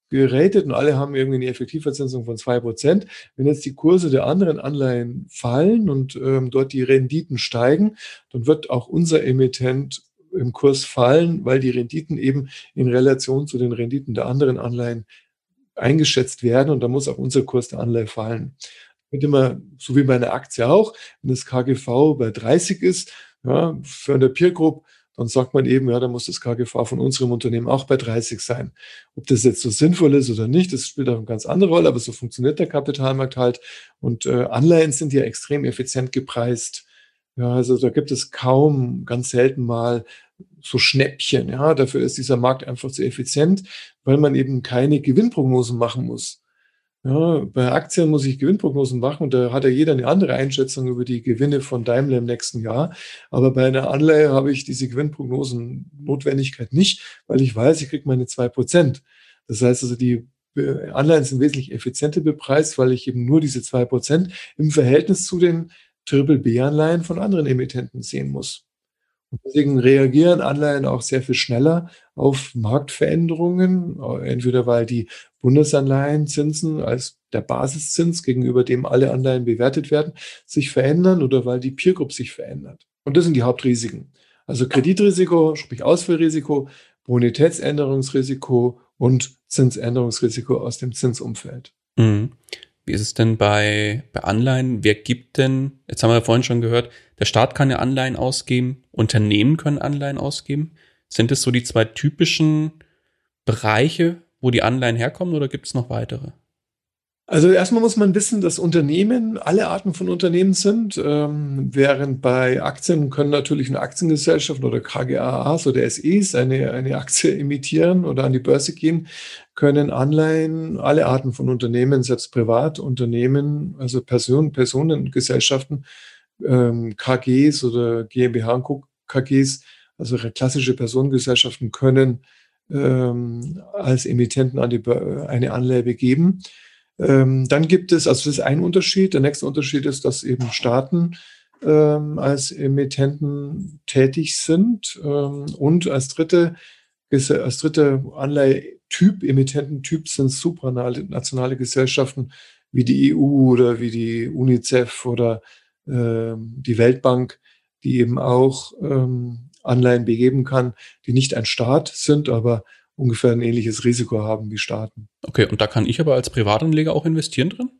Speaker 2: geratet und alle haben irgendwie eine Effektivverzinsung von zwei Prozent. Wenn jetzt die Kurse der anderen Anleihen fallen und ähm, dort die Renditen steigen, dann wird auch unser Emittent im Kurs fallen, weil die Renditen eben in Relation zu den Renditen der anderen Anleihen eingeschätzt werden und da muss auch unser Kurs der Anleihe fallen. Wird immer, so wie bei einer Aktie auch, wenn das KGV bei 30 ist, ja, für eine Peer Group, dann sagt man eben, ja, da muss das KGV von unserem Unternehmen auch bei 30 sein. Ob das jetzt so sinnvoll ist oder nicht, das spielt auch eine ganz andere Rolle, aber so funktioniert der Kapitalmarkt halt. Und äh, Anleihen sind ja extrem effizient gepreist. Ja, also da gibt es kaum, ganz selten mal so Schnäppchen. Ja, dafür ist dieser Markt einfach zu effizient, weil man eben keine Gewinnprognosen machen muss. Ja, bei Aktien muss ich Gewinnprognosen machen und da hat ja jeder eine andere Einschätzung über die Gewinne von Daimler im nächsten Jahr. Aber bei einer Anleihe habe ich diese Gewinnprognosen Notwendigkeit nicht, weil ich weiß, ich kriege meine zwei Prozent. Das heißt also, die äh, Anleihen sind wesentlich effizienter bepreist, weil ich eben nur diese zwei Prozent im Verhältnis zu den Triple B-Anleihen von anderen Emittenten sehen muss. Und deswegen reagieren Anleihen auch sehr viel schneller auf Marktveränderungen, entweder weil die Bundesanleihenzinsen als der Basiszins, gegenüber dem alle Anleihen bewertet werden, sich verändern oder weil die Peer Group sich verändert. Und das sind die Hauptrisiken. Also Kreditrisiko, sprich Ausfallrisiko, Bonitätsänderungsrisiko und Zinsänderungsrisiko aus dem Zinsumfeld.
Speaker 1: Mhm. Wie ist es denn bei, bei Anleihen? Wer gibt denn, jetzt haben wir ja vorhin schon gehört, der Staat kann ja Anleihen ausgeben, Unternehmen können Anleihen ausgeben. Sind es so die zwei typischen Bereiche, wo die Anleihen herkommen oder gibt es noch weitere?
Speaker 2: Also erstmal muss man wissen, dass Unternehmen alle Arten von Unternehmen sind, ähm, während bei Aktien können natürlich eine Aktiengesellschaft oder KGAAs oder SEs eine, eine Aktie emittieren oder an die Börse gehen, können Anleihen alle Arten von Unternehmen, selbst Privatunternehmen, also Personen, Personengesellschaften, ähm, KGs oder GmbH und KGs, also klassische Personengesellschaften können ähm, als Emittenten an die, eine Anleihe begeben. Ähm, dann gibt es, also das ist ein Unterschied. Der nächste Unterschied ist, dass eben Staaten ähm, als Emittenten tätig sind ähm, und als dritte, als dritte Anleihetyp, Emittententyp sind supranationale Gesellschaften wie die EU oder wie die UNICEF oder ähm, die Weltbank, die eben auch ähm, Anleihen begeben kann, die nicht ein Staat sind, aber ungefähr ein ähnliches Risiko haben wie Staaten.
Speaker 1: Okay, und da kann ich aber als Privatanleger auch investieren drin?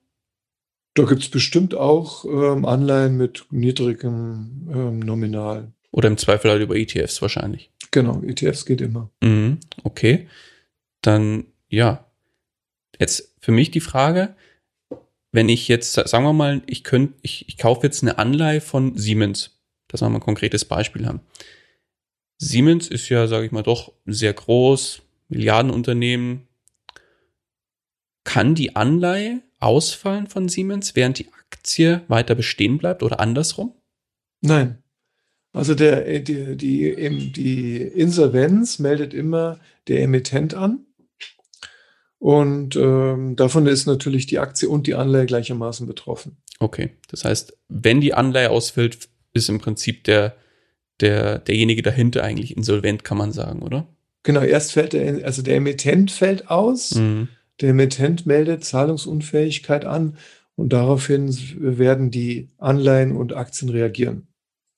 Speaker 2: Da gibt es bestimmt auch ähm, Anleihen mit niedrigem ähm, Nominal.
Speaker 1: Oder im Zweifel halt über ETFs wahrscheinlich.
Speaker 2: Genau, ETFs geht immer.
Speaker 1: Mhm, okay. Dann, ja. Jetzt für mich die Frage, wenn ich jetzt, sagen wir mal, ich könnte, ich, ich kaufe jetzt eine Anleihe von Siemens, dass wir mal ein konkretes Beispiel haben. Siemens ist ja, sage ich mal, doch sehr groß, Milliardenunternehmen. Kann die Anleihe ausfallen von Siemens, während die Aktie weiter bestehen bleibt oder andersrum?
Speaker 2: Nein. Also der, die, die, die Insolvenz meldet immer der Emittent an. Und ähm, davon ist natürlich die Aktie und die Anleihe gleichermaßen betroffen.
Speaker 1: Okay, das heißt, wenn die Anleihe ausfällt, ist im Prinzip der, der, derjenige dahinter eigentlich insolvent, kann man sagen, oder?
Speaker 2: Genau, erst fällt der, also der Emittent fällt aus, mhm. der Emittent meldet Zahlungsunfähigkeit an und daraufhin werden die Anleihen und Aktien reagieren.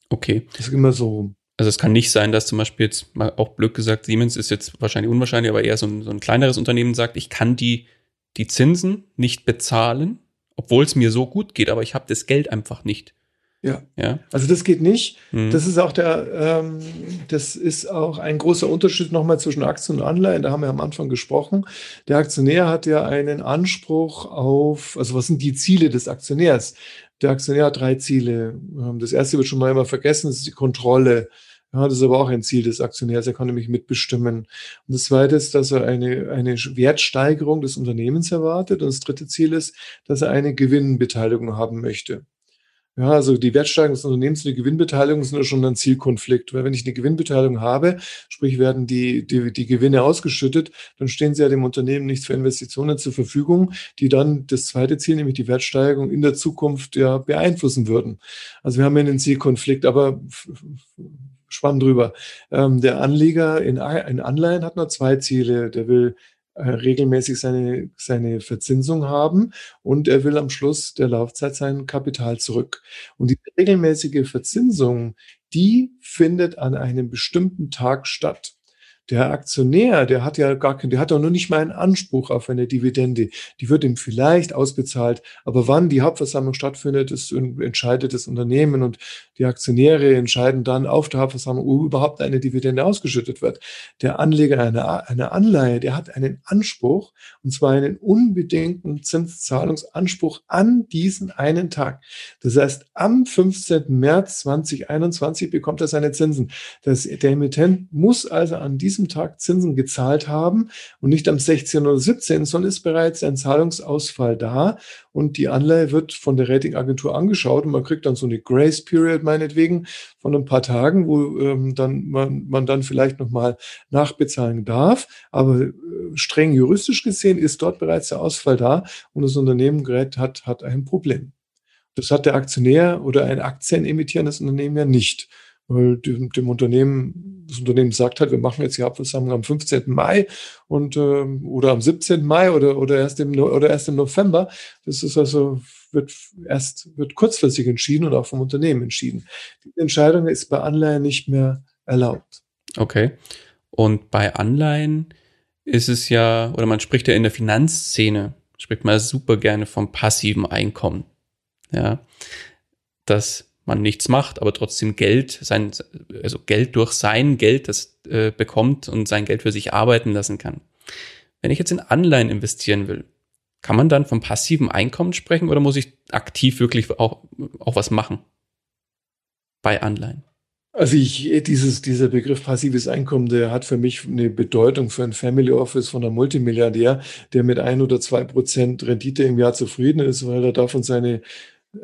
Speaker 1: Okay.
Speaker 2: Das ist immer so rum.
Speaker 1: Also es kann nicht sein, dass zum Beispiel jetzt mal auch blöd gesagt, Siemens ist jetzt wahrscheinlich unwahrscheinlich, aber eher so ein, so ein kleineres Unternehmen sagt, ich kann die, die Zinsen nicht bezahlen, obwohl es mir so gut geht, aber ich habe das Geld einfach nicht.
Speaker 2: Ja. ja. Also das geht nicht. Mhm. Das ist auch der, ähm, das ist auch ein großer Unterschied nochmal zwischen Aktien und Anleihen. Da haben wir am Anfang gesprochen. Der Aktionär hat ja einen Anspruch auf, also was sind die Ziele des Aktionärs? Der Aktionär hat drei Ziele. Ähm, das erste wird schon mal immer vergessen, das ist die Kontrolle. Ja, das ist aber auch ein Ziel des Aktionärs. Er kann nämlich mitbestimmen. Und das zweite ist, dass er eine, eine Wertsteigerung des Unternehmens erwartet. Und das dritte Ziel ist, dass er eine Gewinnbeteiligung haben möchte. Ja, also die Wertsteigerung des Unternehmens und die Gewinnbeteiligung sind ja schon ein Zielkonflikt. Weil wenn ich eine Gewinnbeteiligung habe, sprich werden die, die, die Gewinne ausgeschüttet, dann stehen sie ja dem Unternehmen nicht für Investitionen zur Verfügung, die dann das zweite Ziel, nämlich die Wertsteigerung in der Zukunft ja beeinflussen würden. Also wir haben ja einen Zielkonflikt, aber schwamm drüber. Ähm, der Anleger in, in Anleihen hat nur zwei Ziele. Der will regelmäßig seine, seine Verzinsung haben und er will am Schluss der Laufzeit sein Kapital zurück. Und die regelmäßige Verzinsung, die findet an einem bestimmten Tag statt. Der Aktionär, der hat ja gar keinen, der hat doch nur nicht mal einen Anspruch auf eine Dividende. Die wird ihm vielleicht ausbezahlt, aber wann die Hauptversammlung stattfindet, ist entscheidet das Unternehmen und die Aktionäre entscheiden dann auf der Hauptversammlung, ob überhaupt eine Dividende ausgeschüttet wird. Der Anleger einer, einer Anleihe, der hat einen Anspruch und zwar einen unbedingten Zinszahlungsanspruch an diesen einen Tag. Das heißt, am 15. März 2021 bekommt er seine Zinsen. Das, der Emittent muss also an diesem diesem Tag Zinsen gezahlt haben und nicht am 16. oder 17., sondern ist bereits ein Zahlungsausfall da und die Anleihe wird von der Ratingagentur angeschaut und man kriegt dann so eine Grace Period meinetwegen von ein paar Tagen, wo ähm, dann man, man dann vielleicht nochmal nachbezahlen darf. Aber äh, streng juristisch gesehen ist dort bereits der Ausfall da und das Unternehmen gerät hat, hat ein Problem. Das hat der Aktionär oder ein aktienemitierendes Unternehmen ja nicht weil dem, dem, Unternehmen, das Unternehmen sagt halt, wir machen jetzt die Hauptversammlung am 15. Mai und ähm, oder am 17. Mai oder, oder erst im oder erst im November. Das ist also, wird erst wird kurzfristig entschieden und auch vom Unternehmen entschieden. Die Entscheidung ist bei Anleihen nicht mehr erlaubt.
Speaker 1: Okay. Und bei Anleihen ist es ja, oder man spricht ja in der Finanzszene, spricht man super gerne vom passiven Einkommen. Ja. Das man nichts macht, aber trotzdem Geld, sein, also Geld durch sein Geld das äh, bekommt und sein Geld für sich arbeiten lassen kann. Wenn ich jetzt in Anleihen investieren will, kann man dann vom passiven Einkommen sprechen oder muss ich aktiv wirklich auch, auch was machen bei Anleihen?
Speaker 2: Also ich, dieses, dieser Begriff passives Einkommen, der hat für mich eine Bedeutung für ein Family Office von einem Multimilliardär, der mit ein oder zwei Prozent Rendite im Jahr zufrieden ist, weil er davon seine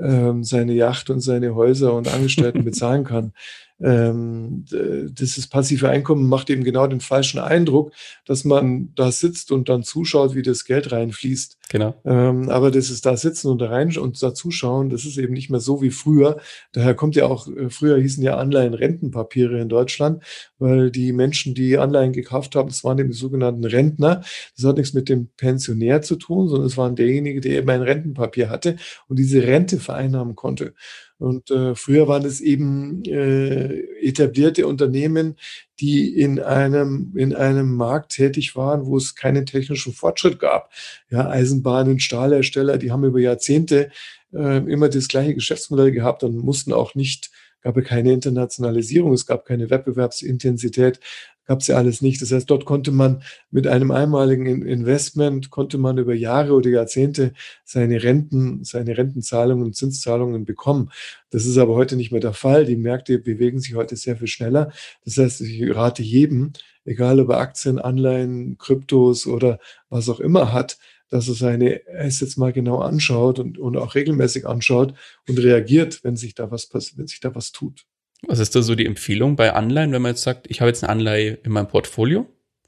Speaker 2: ähm, seine Yacht und seine Häuser und Angestellten bezahlen kann ähm, dieses passive Einkommen macht eben genau den falschen Eindruck, dass man da sitzt und dann zuschaut, wie das Geld reinfließt.
Speaker 1: Genau.
Speaker 2: Ähm, aber das ist da sitzen und da rein und da zuschauen, das ist eben nicht mehr so wie früher. Daher kommt ja auch, äh, früher hießen ja Anleihen Rentenpapiere in Deutschland, weil die Menschen, die Anleihen gekauft haben, das waren eben die sogenannten Rentner. Das hat nichts mit dem Pensionär zu tun, sondern es waren derjenige, der eben ein Rentenpapier hatte und diese Rente vereinnahmen konnte. Und äh, früher waren es eben äh, etablierte Unternehmen, die in einem, in einem Markt tätig waren, wo es keinen technischen Fortschritt gab. Ja, Eisenbahnen, Stahlhersteller, die haben über Jahrzehnte äh, immer das gleiche Geschäftsmodell gehabt und mussten auch nicht gab keine Internationalisierung, es gab keine Wettbewerbsintensität, gab es ja alles nicht. Das heißt, dort konnte man mit einem einmaligen Investment, konnte man über Jahre oder Jahrzehnte seine Renten, seine Rentenzahlungen, Zinszahlungen bekommen. Das ist aber heute nicht mehr der Fall. Die Märkte bewegen sich heute sehr viel schneller. Das heißt, ich rate jedem, egal ob er Aktien, Anleihen, Kryptos oder was auch immer hat, dass er seine Assets mal genau anschaut und, und auch regelmäßig anschaut und reagiert, wenn sich da was wenn sich da was tut.
Speaker 1: Was ist da so die Empfehlung bei Anleihen, wenn man jetzt sagt, ich habe jetzt eine Anleihe in meinem Portfolio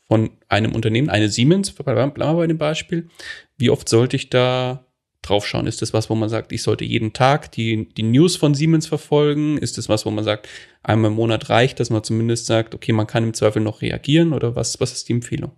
Speaker 1: von einem Unternehmen, eine Siemens, bleiben wir bei dem Beispiel. Wie oft sollte ich da draufschauen? Ist das was, wo man sagt, ich sollte jeden Tag die, die News von Siemens verfolgen? Ist das was, wo man sagt, einmal im Monat reicht, dass man zumindest sagt, okay, man kann im Zweifel noch reagieren oder was, was ist die Empfehlung?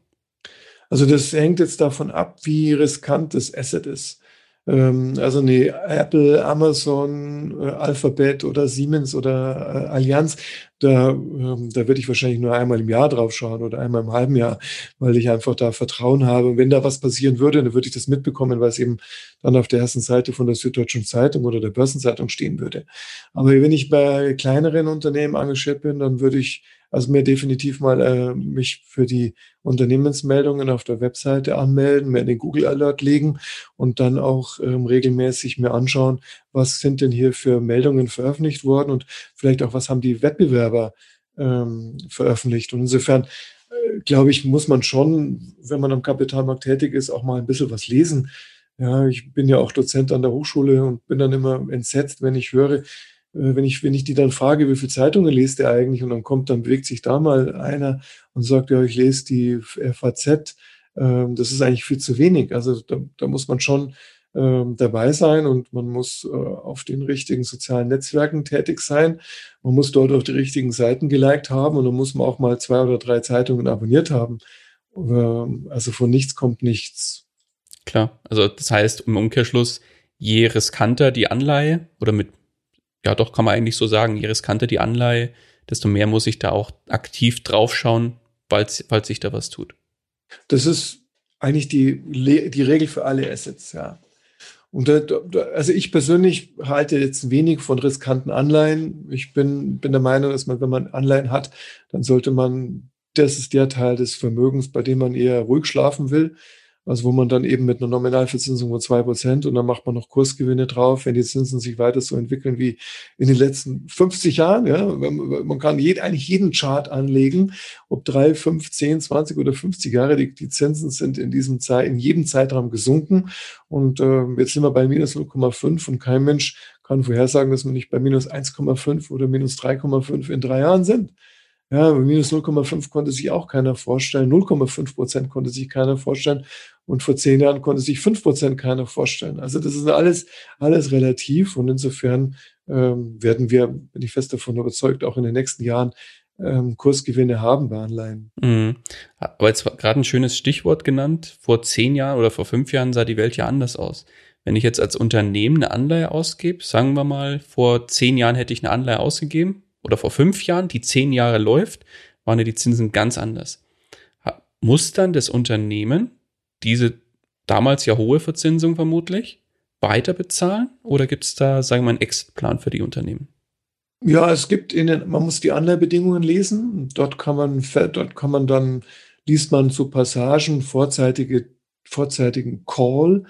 Speaker 2: Also das hängt jetzt davon ab, wie riskant das Asset ist. Ähm, also eine Apple, Amazon, äh, Alphabet oder Siemens oder äh, Allianz, da, ähm, da würde ich wahrscheinlich nur einmal im Jahr drauf schauen oder einmal im halben Jahr, weil ich einfach da Vertrauen habe. Und wenn da was passieren würde, dann würde ich das mitbekommen, weil es eben dann auf der ersten Seite von der Süddeutschen Zeitung oder der Börsenzeitung stehen würde. Aber wenn ich bei kleineren Unternehmen angestellt bin, dann würde ich also mir definitiv mal äh, mich für die Unternehmensmeldungen auf der Webseite anmelden, mir den Google Alert legen und dann auch ähm, regelmäßig mir anschauen, was sind denn hier für Meldungen veröffentlicht worden und vielleicht auch, was haben die Wettbewerber ähm, veröffentlicht. Und insofern äh, glaube ich, muss man schon, wenn man am Kapitalmarkt tätig ist, auch mal ein bisschen was lesen Ja, ich bin ja auch Dozent an der Hochschule und bin dann immer entsetzt, wenn ich höre, wenn ich, wenn ich die dann frage, wie viele Zeitungen lest ihr eigentlich? Und dann kommt, dann bewegt sich da mal einer und sagt, ja, ich lese die FAZ. Ähm, das ist eigentlich viel zu wenig. Also da, da muss man schon ähm, dabei sein und man muss äh, auf den richtigen sozialen Netzwerken tätig sein. Man muss dort auch die richtigen Seiten geliked haben und dann muss man auch mal zwei oder drei Zeitungen abonniert haben. Ähm, also von nichts kommt nichts.
Speaker 1: Klar, also das heißt im Umkehrschluss, je riskanter die Anleihe oder mit, ja doch kann man eigentlich so sagen, je riskanter die Anleihe, desto mehr muss ich da auch aktiv draufschauen, falls, falls sich da was tut.
Speaker 2: Das ist eigentlich die, die Regel für alle Assets, ja. Und da, also ich persönlich halte jetzt wenig von riskanten Anleihen. Ich bin, bin der Meinung, dass man, wenn man Anleihen hat, dann sollte man, das ist der Teil des Vermögens, bei dem man eher ruhig schlafen will. Also wo man dann eben mit einer Nominalverzinsung von zwei Prozent und dann macht man noch Kursgewinne drauf, wenn die Zinsen sich weiter so entwickeln wie in den letzten 50 Jahren. Ja, man kann jed, eigentlich jeden Chart anlegen, ob drei, fünf, zehn, zwanzig oder 50 Jahre. Die, die Zinsen sind in diesem Zeit, in jedem Zeitraum gesunken und äh, jetzt sind wir bei minus 0,5 und kein Mensch kann vorhersagen, dass wir nicht bei minus 1,5 oder minus 3,5 in drei Jahren sind. Ja, minus 0,5 konnte sich auch keiner vorstellen. 0,5 Prozent konnte sich keiner vorstellen. Und vor zehn Jahren konnte sich 5 Prozent keiner vorstellen. Also das ist alles, alles relativ. Und insofern ähm, werden wir, bin ich fest davon überzeugt, auch in den nächsten Jahren ähm, Kursgewinne haben bei Anleihen.
Speaker 1: Mhm. Aber jetzt gerade ein schönes Stichwort genannt. Vor zehn Jahren oder vor fünf Jahren sah die Welt ja anders aus. Wenn ich jetzt als Unternehmen eine Anleihe ausgebe, sagen wir mal, vor zehn Jahren hätte ich eine Anleihe ausgegeben, oder vor fünf Jahren, die zehn Jahre läuft, waren ja die Zinsen ganz anders. Muss dann das Unternehmen diese damals ja hohe Verzinsung vermutlich weiter bezahlen oder gibt es da, sagen wir mal, einen Exitplan für die Unternehmen?
Speaker 2: Ja, es gibt in den, man muss die Anleihbedingungen lesen. Dort kann man, dort kann man dann, liest man zu Passagen vorzeitige, vorzeitigen Call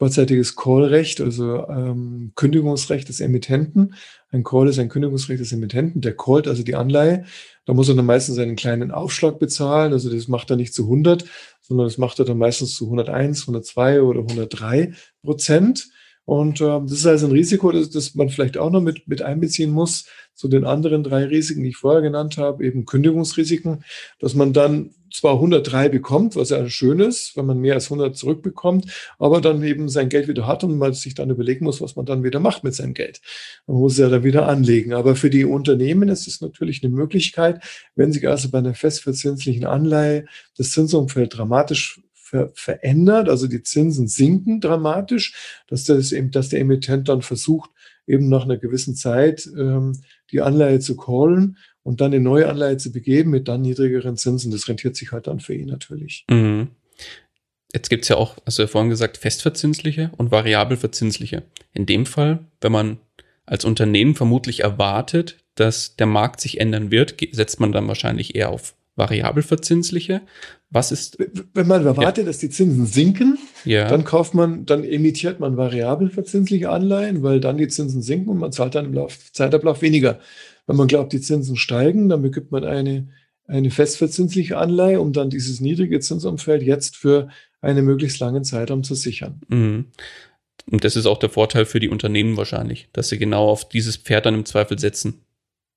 Speaker 2: vorzeitiges Callrecht, also ähm, Kündigungsrecht des Emittenten. Ein Call ist ein Kündigungsrecht des Emittenten, der callt also die Anleihe. Da muss er dann meistens einen kleinen Aufschlag bezahlen, also das macht er nicht zu 100, sondern das macht er dann meistens zu 101, 102 oder 103 Prozent. Und äh, das ist also ein Risiko, das, das man vielleicht auch noch mit, mit einbeziehen muss zu den anderen drei Risiken, die ich vorher genannt habe, eben Kündigungsrisiken, dass man dann zwar 103 bekommt, was ja schön ist, wenn man mehr als 100 zurückbekommt, aber dann eben sein Geld wieder hat und man sich dann überlegen muss, was man dann wieder macht mit seinem Geld. Man muss es ja dann wieder anlegen. Aber für die Unternehmen ist es natürlich eine Möglichkeit, wenn sich also bei einer festverzinslichen Anleihe das Zinsumfeld dramatisch ver verändert, also die Zinsen sinken dramatisch, dass, das eben, dass der Emittent dann versucht, eben nach einer gewissen Zeit ähm, die Anleihe zu callen und dann eine neue Anleihe zu begeben mit dann niedrigeren Zinsen. Das rentiert sich halt dann für ihn natürlich.
Speaker 1: Mhm. Jetzt gibt es ja auch, du ja vorhin gesagt, festverzinsliche und variabel verzinsliche. In dem Fall, wenn man als Unternehmen vermutlich erwartet, dass der Markt sich ändern wird, setzt man dann wahrscheinlich eher auf variabelverzinsliche. Was ist.
Speaker 2: Wenn man erwartet, ja. dass die Zinsen sinken, ja. dann kauft man, dann emittiert man variabelverzinsliche Anleihen, weil dann die Zinsen sinken und man zahlt dann im Lauf, Zeitablauf weniger. Wenn man glaubt, die Zinsen steigen, dann begibt man eine, eine festverzinsliche Anleihe, um dann dieses niedrige Zinsumfeld jetzt für einen möglichst langen Zeitraum zu sichern.
Speaker 1: Mhm. Und das ist auch der Vorteil für die Unternehmen wahrscheinlich, dass sie genau auf dieses Pferd dann im Zweifel setzen.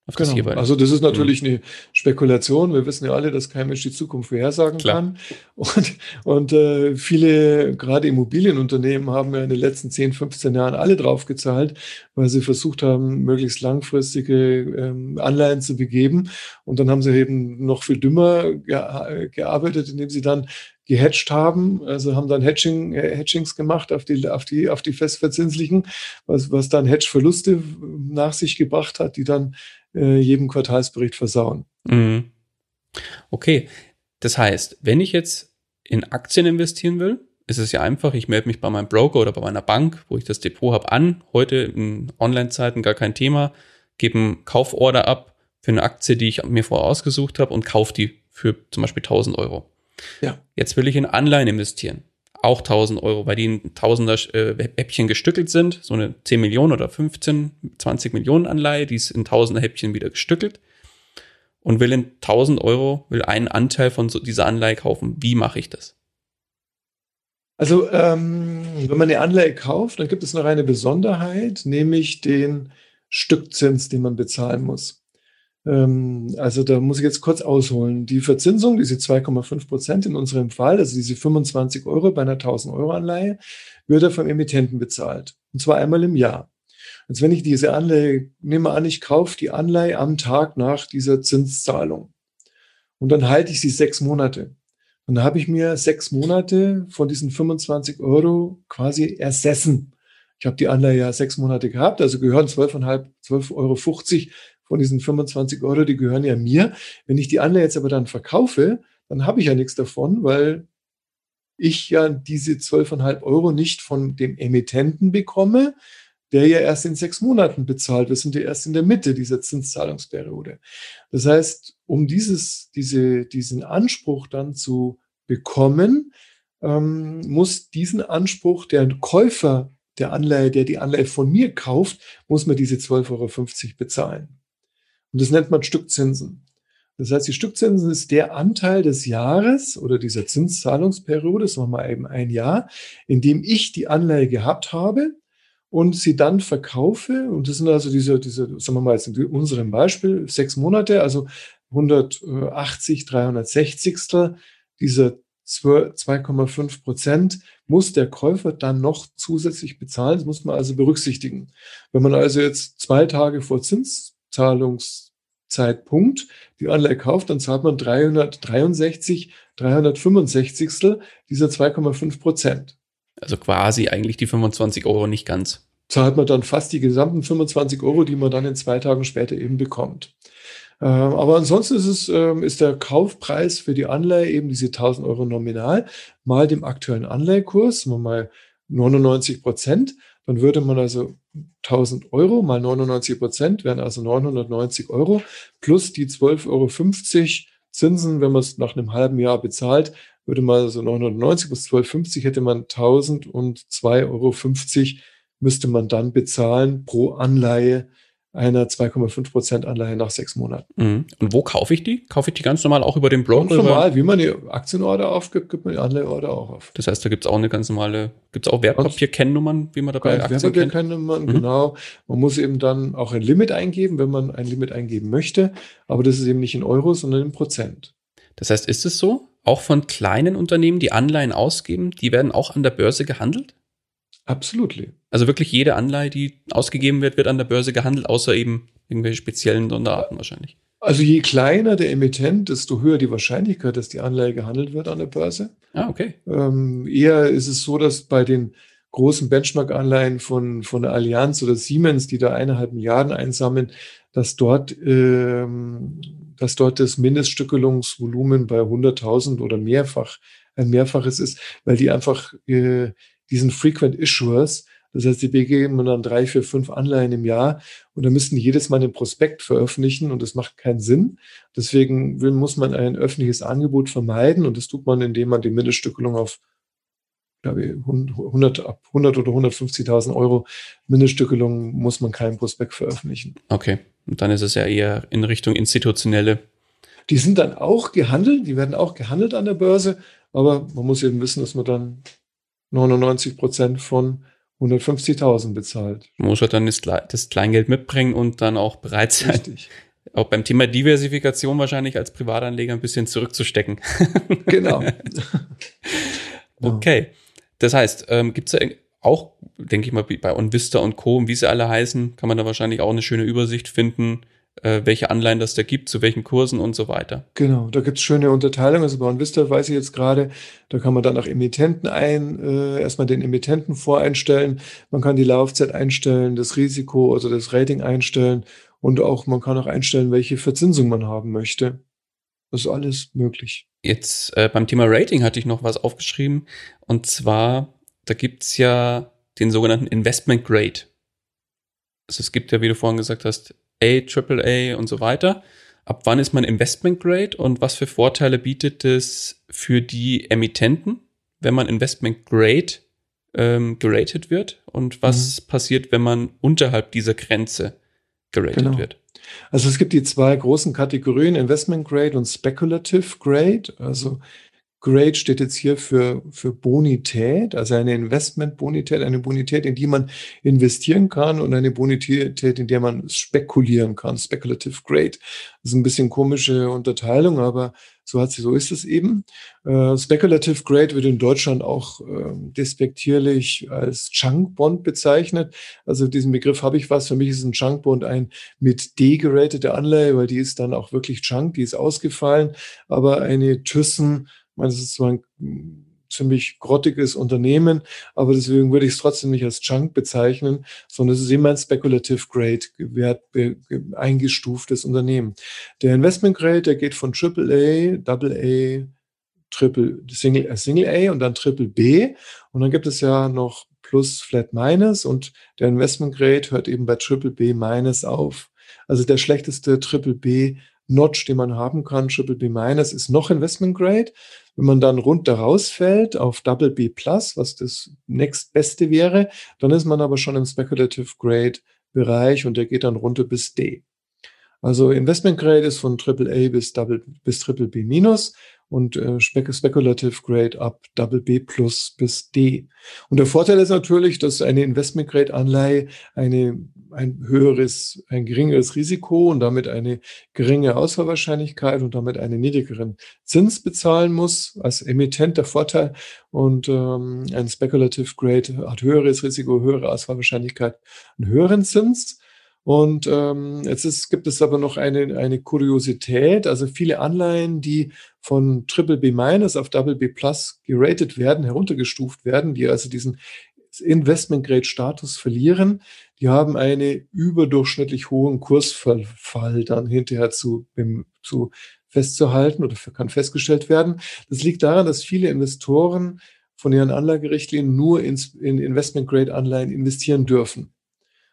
Speaker 2: Genau. Das also das ist natürlich mhm. eine Spekulation. Wir wissen ja alle, dass kein Mensch die Zukunft vorhersagen Klar. kann. Und, und äh, viele, gerade Immobilienunternehmen, haben ja in den letzten 10, 15 Jahren alle drauf gezahlt, weil sie versucht haben, möglichst langfristige ähm, Anleihen zu begeben. Und dann haben sie eben noch viel dümmer ge gearbeitet, indem sie dann gehatcht haben, also haben dann Hedging, äh, Hedgings gemacht auf die, auf die, auf die festverzinslichen, was, was dann Hedgeverluste nach sich gebracht hat, die dann äh, jedem Quartalsbericht versauen. Mhm.
Speaker 1: Okay, das heißt, wenn ich jetzt in Aktien investieren will, ist es ja einfach, ich melde mich bei meinem Broker oder bei meiner Bank, wo ich das Depot habe, an. Heute in Online-Zeiten gar kein Thema. Gebe einen Kauforder ab für eine Aktie, die ich mir vorher ausgesucht habe und kaufe die für zum Beispiel 1000 Euro. Ja. Jetzt will ich in Anleihen investieren auch 1000 Euro, weil die in tausender äh, Häppchen gestückelt sind. So eine 10 Millionen oder 15, 20 Millionen Anleihe, die ist in tausender Häppchen wieder gestückelt und will in 1000 Euro, will einen Anteil von so dieser Anleihe kaufen. Wie mache ich das?
Speaker 2: Also ähm, wenn man eine Anleihe kauft, dann gibt es noch eine Besonderheit, nämlich den Stückzins, den man bezahlen muss. Ähm, also da muss ich jetzt kurz ausholen. Die Verzinsung, diese 2,5 Prozent in unserem Fall, also diese 25 Euro bei einer 1000 Euro Anleihe, wird ja vom Emittenten bezahlt. Und zwar einmal im Jahr. Als wenn ich diese Anleihe, nehme an, ich kaufe die Anleihe am Tag nach dieser Zinszahlung. Und dann halte ich sie sechs Monate. Und da habe ich mir sechs Monate von diesen 25 Euro quasi ersessen. Ich habe die Anleihe ja sechs Monate gehabt, also gehören 12,5, 12,50 Euro von diesen 25 Euro, die gehören ja mir. Wenn ich die Anleihe jetzt aber dann verkaufe, dann habe ich ja nichts davon, weil ich ja diese 12,5 Euro nicht von dem Emittenten bekomme, der ja erst in sechs Monaten bezahlt. Wir sind ja erst in der Mitte dieser Zinszahlungsperiode. Das heißt, um dieses, diese, diesen Anspruch dann zu bekommen, ähm, muss diesen Anspruch der Käufer der Anleihe, der die Anleihe von mir kauft, muss man diese 12,50 Euro bezahlen. Und das nennt man Stückzinsen. Das heißt, die Stückzinsen ist der Anteil des Jahres oder dieser Zinszahlungsperiode, sagen wir mal eben ein Jahr, in dem ich die Anleihe gehabt habe und sie dann verkaufe. Und das sind also diese, diese sagen wir mal jetzt in unserem Beispiel, sechs Monate, also 180, 360. Dieser 2,5 Prozent muss der Käufer dann noch zusätzlich bezahlen. Das muss man also berücksichtigen. Wenn man also jetzt zwei Tage vor Zinszahlungszeitpunkt die Anleihe kauft, dann zahlt man 363, 365 dieser 2,5 Prozent.
Speaker 1: Also quasi eigentlich die 25 Euro nicht ganz.
Speaker 2: Zahlt man dann fast die gesamten 25 Euro, die man dann in zwei Tagen später eben bekommt. Ähm, aber ansonsten ist es, ähm, ist der Kaufpreis für die Anleihe eben diese 1000 Euro nominal mal dem aktuellen Anleihekurs, mal 99 Prozent. Dann würde man also 1000 Euro mal 99 Prozent wären also 990 Euro plus die 12,50 Euro Zinsen, wenn man es nach einem halben Jahr bezahlt, würde man so 990 bis 1250 hätte man 1002,50 Euro müsste man dann bezahlen pro Anleihe einer 2,5 Prozent Anleihe nach sechs Monaten.
Speaker 1: Mhm. Und wo kaufe ich die? Kaufe ich die ganz normal auch über den Blog?
Speaker 2: Ganz normal, wie man die Aktienorder aufgibt, gibt man die Anleiheorder auch auf.
Speaker 1: Das heißt, da gibt es auch eine ganz normale, gibt es auch Wertpapierkennnummern, wie man dabei
Speaker 2: Aktien Wertpapierkennnummern, mhm. genau. Man muss eben dann auch ein Limit eingeben, wenn man ein Limit eingeben möchte. Aber das ist eben nicht in Euro, sondern in Prozent.
Speaker 1: Das heißt, ist es so, auch von kleinen Unternehmen, die Anleihen ausgeben, die werden auch an der Börse gehandelt?
Speaker 2: Absolut.
Speaker 1: Also wirklich jede Anleihe, die ausgegeben wird, wird an der Börse gehandelt, außer eben irgendwelche speziellen Sonderarten wahrscheinlich.
Speaker 2: Also je kleiner der Emittent, desto höher die Wahrscheinlichkeit, dass die Anleihe gehandelt wird an der Börse.
Speaker 1: Ah, okay.
Speaker 2: Ähm, eher ist es so, dass bei den großen Benchmark-Anleihen von, von Allianz oder Siemens, die da eineinhalb Milliarden einsammeln, dass dort, ähm, dass dort das Mindeststückelungsvolumen bei 100.000 oder mehrfach ein Mehrfaches ist, weil die einfach äh, diesen Frequent Issuers, das heißt, die begeben dann drei, vier, fünf Anleihen im Jahr und dann müssten die jedes Mal einen Prospekt veröffentlichen und das macht keinen Sinn. Deswegen will, muss man ein öffentliches Angebot vermeiden und das tut man, indem man die Mindeststückelung auf glaube ich, 100, 100 oder 150.000 Euro Mindeststückelung muss man keinen Prospekt veröffentlichen.
Speaker 1: Okay, und dann ist es ja eher in Richtung institutionelle.
Speaker 2: Die sind dann auch gehandelt, die werden auch gehandelt an der Börse, aber man muss eben wissen, dass man dann 99 Prozent von 150.000 bezahlt.
Speaker 1: Man muss halt dann das Kleingeld mitbringen und dann auch bereit sein, Richtig. auch beim Thema Diversifikation wahrscheinlich als Privatanleger ein bisschen zurückzustecken.
Speaker 2: Genau.
Speaker 1: okay. Das heißt, ähm, gibt es auch, denke ich mal, bei OnVista und Co., wie sie alle heißen, kann man da wahrscheinlich auch eine schöne Übersicht finden, welche Anleihen das da gibt, zu welchen Kursen und so weiter.
Speaker 2: Genau, da gibt es schöne Unterteilungen. Also bei OnVista weiß ich jetzt gerade, da kann man dann nach Emittenten ein, äh, erstmal den Emittenten voreinstellen. Man kann die Laufzeit einstellen, das Risiko, also das Rating einstellen und auch man kann auch einstellen, welche Verzinsung man haben möchte. Das ist alles möglich.
Speaker 1: Jetzt äh, beim Thema Rating hatte ich noch was aufgeschrieben. Und zwar, da gibt's ja den sogenannten Investment Grade. Also es gibt ja, wie du vorhin gesagt hast, A, AAA und so weiter. Ab wann ist man Investment Grade und was für Vorteile bietet es für die Emittenten, wenn man Investment Grade ähm, geratet wird und was mhm. passiert, wenn man unterhalb dieser Grenze geratet genau. wird?
Speaker 2: Also es gibt die zwei großen Kategorien, Investment Grade und Speculative Grade. Also Grade steht jetzt hier für, für Bonität, also eine Investmentbonität, eine Bonität, in die man investieren kann und eine Bonität, in der man spekulieren kann, Speculative Grade. Das ist ein bisschen komische Unterteilung, aber so hat sie, so ist es eben. Äh, Speculative Grade wird in Deutschland auch äh, despektierlich als Junk Bond bezeichnet. Also diesen Begriff habe ich was. Für mich ist ein Junk Bond ein mit D geratete Anleihe, weil die ist dann auch wirklich Junk, die ist ausgefallen. Aber eine Thyssen ich meine, es ist so ein hm, ziemlich grottiges Unternehmen, aber deswegen würde ich es trotzdem nicht als Junk bezeichnen, sondern es ist immer ein Speculative Grade Wert, eingestuftes Unternehmen. Der Investment Grade, der geht von AAA, AA, Triple, Single, äh, Single A und dann Triple B. Und dann gibt es ja noch Plus, Flat, Minus und der Investment Grade hört eben bei Triple B Minus auf. Also der schlechteste Triple B Notch, den man haben kann, Triple B Minus, ist noch Investment Grade. Wenn man dann runter rausfällt auf Double B Plus, was das nächstbeste wäre, dann ist man aber schon im Speculative Grade Bereich und der geht dann runter bis D. Also Investment Grade ist von Triple A bis Double bis Triple B minus und äh, Speculative Grade ab Double B plus bis D. Und der Vorteil ist natürlich, dass eine Investment Grade Anleihe eine, ein höheres, ein geringeres Risiko und damit eine geringe Ausfallwahrscheinlichkeit und damit einen niedrigeren Zins bezahlen muss als Emittent der Vorteil. Und ähm, ein Speculative Grade hat höheres Risiko, höhere Ausfallwahrscheinlichkeit, einen höheren Zins. Und ähm, jetzt ist, gibt es aber noch eine, eine Kuriosität. Also viele Anleihen, die von Triple B minus auf Double B plus geratet werden, heruntergestuft werden, die also diesen Investment Grade Status verlieren, die haben einen überdurchschnittlich hohen Kursverfall dann hinterher zu, zu festzuhalten oder kann festgestellt werden. Das liegt daran, dass viele Investoren von ihren Anlagerichtlinien nur in Investment Grade Anleihen investieren dürfen.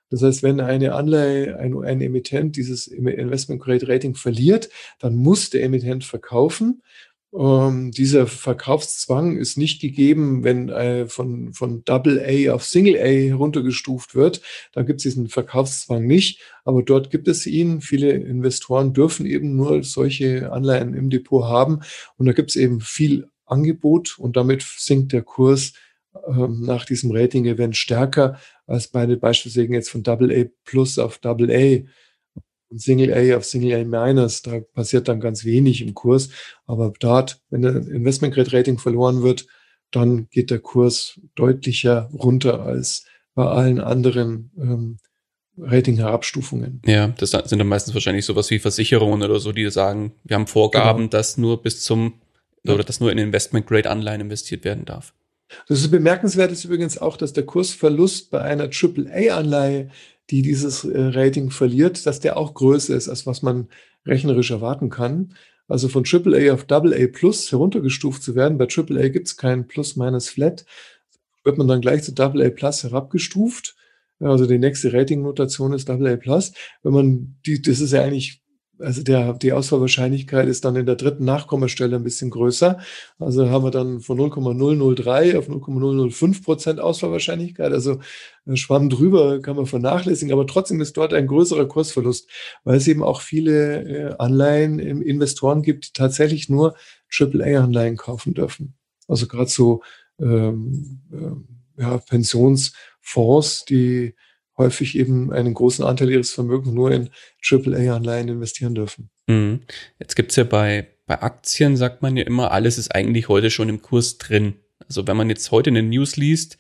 Speaker 2: Das heißt, wenn eine Anleihe, ein, ein Emittent dieses Investment Grade Rating verliert, dann muss der Emittent verkaufen. Ähm, dieser Verkaufszwang ist nicht gegeben, wenn äh, von, von Double A auf Single A heruntergestuft wird. Dann gibt es diesen Verkaufszwang nicht, aber dort gibt es ihn. Viele Investoren dürfen eben nur solche Anleihen im Depot haben und da gibt es eben viel Angebot und damit sinkt der Kurs ähm, nach diesem Rating-Event stärker als bei den Beispielswegen jetzt von Double A Plus auf Double A und Single A auf Single A Minus. Da passiert dann ganz wenig im Kurs. Aber dort, wenn der Investment Grade Rating verloren wird, dann geht der Kurs deutlicher runter als bei allen anderen ähm, Rating-Herabstufungen.
Speaker 1: Ja, das sind dann meistens wahrscheinlich sowas wie Versicherungen oder so, die sagen, wir haben Vorgaben, genau. dass nur bis zum ja. oder dass nur in Investment Grade Anleihen investiert werden darf.
Speaker 2: Das ist bemerkenswert ist übrigens auch, dass der Kursverlust bei einer AAA-Anleihe, die dieses äh, Rating verliert, dass der auch größer ist, als was man rechnerisch erwarten kann. Also von AAA auf AA Plus heruntergestuft zu werden. Bei AAA gibt es keinen Plus-Minus-Flat. Wird man dann gleich zu AA Plus herabgestuft. Also die nächste Rating-Notation ist AA Plus. Wenn man die, das ist ja eigentlich also der, die Ausfallwahrscheinlichkeit ist dann in der dritten Nachkommastelle ein bisschen größer. Also haben wir dann von 0,003 auf 0,005 Prozent Ausfallwahrscheinlichkeit. Also äh, Schwamm drüber kann man vernachlässigen, aber trotzdem ist dort ein größerer Kursverlust, weil es eben auch viele äh, Anleihen im Investoren gibt, die tatsächlich nur AAA-Anleihen kaufen dürfen. Also gerade so ähm, äh, ja, Pensionsfonds, die häufig eben einen großen Anteil ihres Vermögens nur in AAA-Anleihen investieren dürfen.
Speaker 1: Mhm. Jetzt gibt es ja bei, bei Aktien, sagt man ja immer, alles ist eigentlich heute schon im Kurs drin. Also wenn man jetzt heute eine News liest,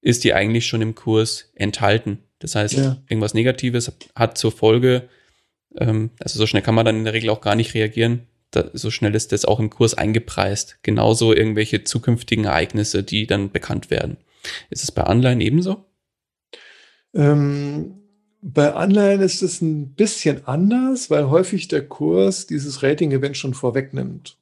Speaker 1: ist die eigentlich schon im Kurs enthalten. Das heißt, ja. irgendwas Negatives hat zur Folge, ähm, also so schnell kann man dann in der Regel auch gar nicht reagieren. Da, so schnell ist das auch im Kurs eingepreist. Genauso irgendwelche zukünftigen Ereignisse, die dann bekannt werden. Ist es bei Anleihen ebenso?
Speaker 2: Ähm, bei Anleihen ist es ein bisschen anders, weil häufig der Kurs dieses Rating-Event schon vorwegnimmt.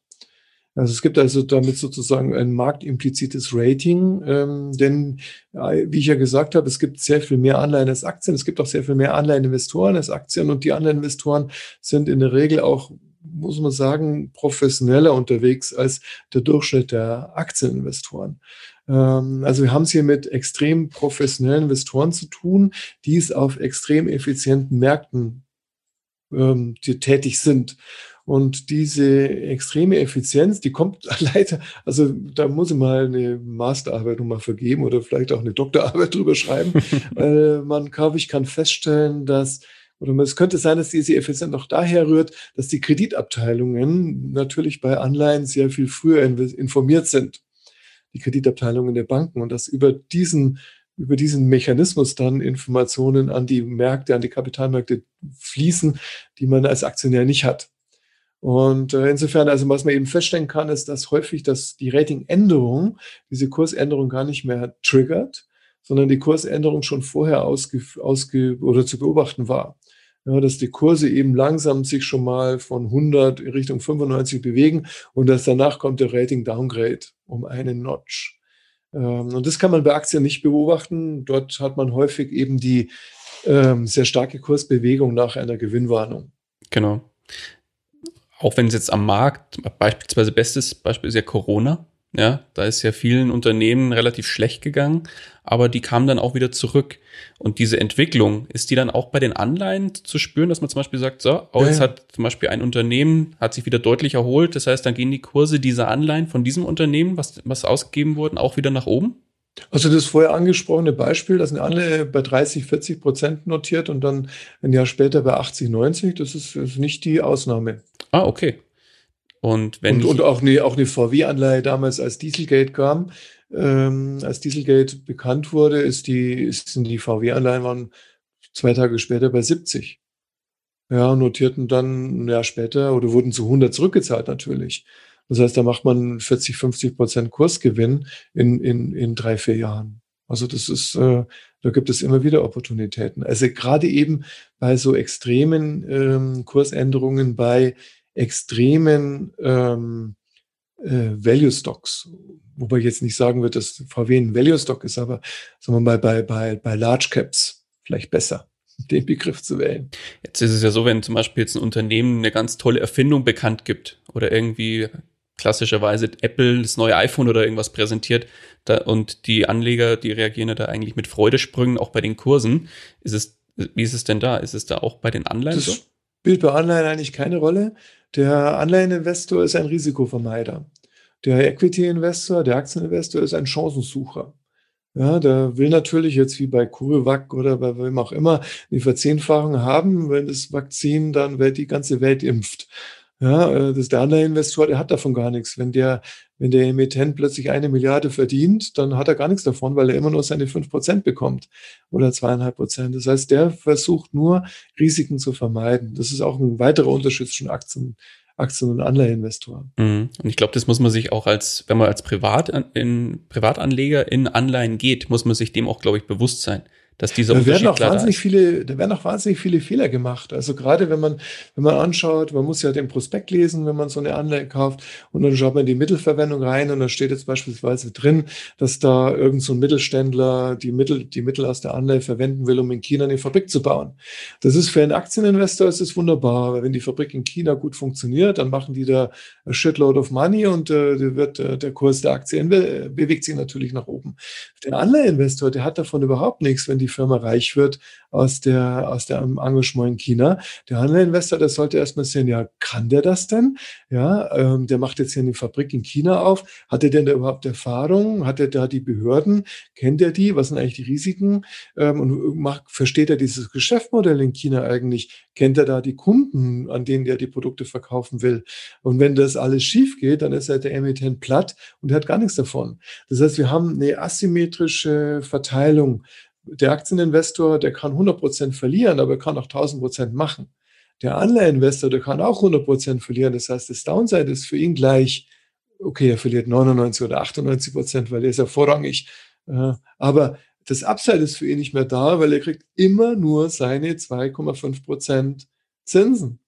Speaker 2: Also es gibt also damit sozusagen ein marktimplizites Rating, ähm, denn äh, wie ich ja gesagt habe, es gibt sehr viel mehr Anleihen als Aktien. Es gibt auch sehr viel mehr Anleiheninvestoren als Aktien und die Anleiheninvestoren sind in der Regel auch, muss man sagen, professioneller unterwegs als der Durchschnitt der Aktieninvestoren. Ähm, also wir haben es hier mit extrem professionellen Investoren zu tun, die es auf extrem effizienten Märkten ähm, tätig sind. Und diese extreme Effizienz, die kommt leider, also da muss ich mal eine Masterarbeit nochmal vergeben oder vielleicht auch eine Doktorarbeit drüber schreiben. weil man, glaube ich, kann feststellen, dass oder es könnte sein, dass diese Effizienz auch daher rührt, dass die Kreditabteilungen natürlich bei Anleihen sehr viel früher informiert sind. Die Kreditabteilungen der Banken und dass über diesen über diesen Mechanismus dann Informationen an die Märkte, an die Kapitalmärkte fließen, die man als Aktionär nicht hat. Und äh, insofern, also was man eben feststellen kann, ist, dass häufig dass die Ratingänderung, diese Kursänderung gar nicht mehr triggert, sondern die Kursänderung schon vorher ausge, ausge oder zu beobachten war ja, dass die Kurse eben langsam sich schon mal von 100 in Richtung 95 bewegen und dass danach kommt der Rating Downgrade um einen Notch. Ähm, und das kann man bei Aktien nicht beobachten. Dort hat man häufig eben die ähm, sehr starke Kursbewegung nach einer Gewinnwarnung.
Speaker 1: Genau. Auch wenn es jetzt am Markt, beispielsweise bestes Beispiel ist ja Corona, ja, da ist ja vielen Unternehmen relativ schlecht gegangen, aber die kamen dann auch wieder zurück. Und diese Entwicklung, ist die dann auch bei den Anleihen zu spüren, dass man zum Beispiel sagt, so, oh, jetzt ja, ja. hat zum Beispiel ein Unternehmen, hat sich wieder deutlich erholt. Das heißt, dann gehen die Kurse dieser Anleihen von diesem Unternehmen, was, was ausgegeben wurden, auch wieder nach oben?
Speaker 2: Also das vorher angesprochene Beispiel, dass eine Anleihe bei 30, 40 Prozent notiert und dann ein Jahr später bei 80, 90, das ist, ist nicht die Ausnahme.
Speaker 1: Ah, okay.
Speaker 2: Und, wenn und, und auch eine, auch eine VW-Anleihe damals, als Dieselgate kam, ähm, als Dieselgate bekannt wurde, ist die, ist, sind die VW-Anleihen waren zwei Tage später bei 70. Ja, notierten dann ein Jahr später oder wurden zu 100 zurückgezahlt natürlich. Das heißt, da macht man 40, 50 Prozent Kursgewinn in, in, in drei, vier Jahren. Also das ist, äh, da gibt es immer wieder Opportunitäten. Also gerade eben bei so extremen ähm, Kursänderungen, bei extremen ähm, äh, Value Stocks. Wobei ich jetzt nicht sagen würde, dass VW ein Value Stock ist, aber sagen wir mal bei, bei, bei Large Caps vielleicht besser den Begriff zu wählen.
Speaker 1: Jetzt ist es ja so, wenn zum Beispiel jetzt ein Unternehmen eine ganz tolle Erfindung bekannt gibt oder irgendwie klassischerweise Apple das neue iPhone oder irgendwas präsentiert da, und die Anleger, die reagieren ja da eigentlich mit Freudesprüngen auch bei den Kursen. Ist es, wie ist es denn da? Ist es da auch bei den Anleihen das so?
Speaker 2: Spielt bei Anleihen eigentlich keine Rolle. Der Anleiheninvestor ist ein Risikovermeider. Der Equity-Investor, der Aktieninvestor ist ein Chancensucher. Ja, der will natürlich jetzt wie bei CureVac oder bei wem auch immer die Verzehnfachung haben, wenn das Vakzin dann die ganze Welt impft. Ja, äh, das ist der Anleiheinvestor, der hat davon gar nichts. Wenn der, wenn der Emittent plötzlich eine Milliarde verdient, dann hat er gar nichts davon, weil er immer nur seine fünf Prozent bekommt oder zweieinhalb Prozent. Das heißt, der versucht nur, Risiken zu vermeiden. Das ist auch ein weiterer Unterschied zwischen Aktien, Aktien- und Anleiheninvestoren.
Speaker 1: Mhm. Und ich glaube, das muss man sich auch als, wenn man als Privat, in, Privatanleger in Anleihen geht, muss man sich dem auch, glaube ich, bewusst sein dass dieser
Speaker 2: da werden auch wahnsinnig viele, da werden auch wahnsinnig viele Fehler gemacht. Also gerade wenn man, wenn man anschaut, man muss ja den Prospekt lesen, wenn man so eine Anleihe kauft und dann schaut man in die Mittelverwendung rein und da steht jetzt beispielsweise drin, dass da irgend so ein Mittelständler die Mittel, die Mittel aus der Anleihe verwenden will, um in China eine Fabrik zu bauen. Das ist für einen Aktieninvestor ist es wunderbar, weil wenn die Fabrik in China gut funktioniert, dann machen die da a shitload of money und äh, wird äh, der Kurs der Aktie bewegt sich natürlich nach oben. Der Anleiheinvestor, der hat davon überhaupt nichts, wenn die die Firma reich wird aus der, aus dem Engagement in China. Der Handelsinvestor, der sollte erstmal sehen, ja, kann der das denn? Ja, ähm, der macht jetzt hier eine Fabrik in China auf. Hat er denn da überhaupt Erfahrung? Hat er da die Behörden? Kennt er die? Was sind eigentlich die Risiken? Ähm, und macht, versteht er dieses Geschäftsmodell in China eigentlich? Kennt er da die Kunden, an denen er die Produkte verkaufen will? Und wenn das alles schief geht, dann ist halt der Emittent platt und er hat gar nichts davon. Das heißt, wir haben eine asymmetrische Verteilung der Aktieninvestor, der kann 100% verlieren, aber er kann auch 1000% machen. Der Anleiheinvestor, der kann auch 100% verlieren. Das heißt, das Downside ist für ihn gleich, okay, er verliert 99 oder 98% weil er ist ja vorrangig. Äh, aber das Upside ist für ihn nicht mehr da, weil er kriegt immer nur seine 2,5% Zinsen.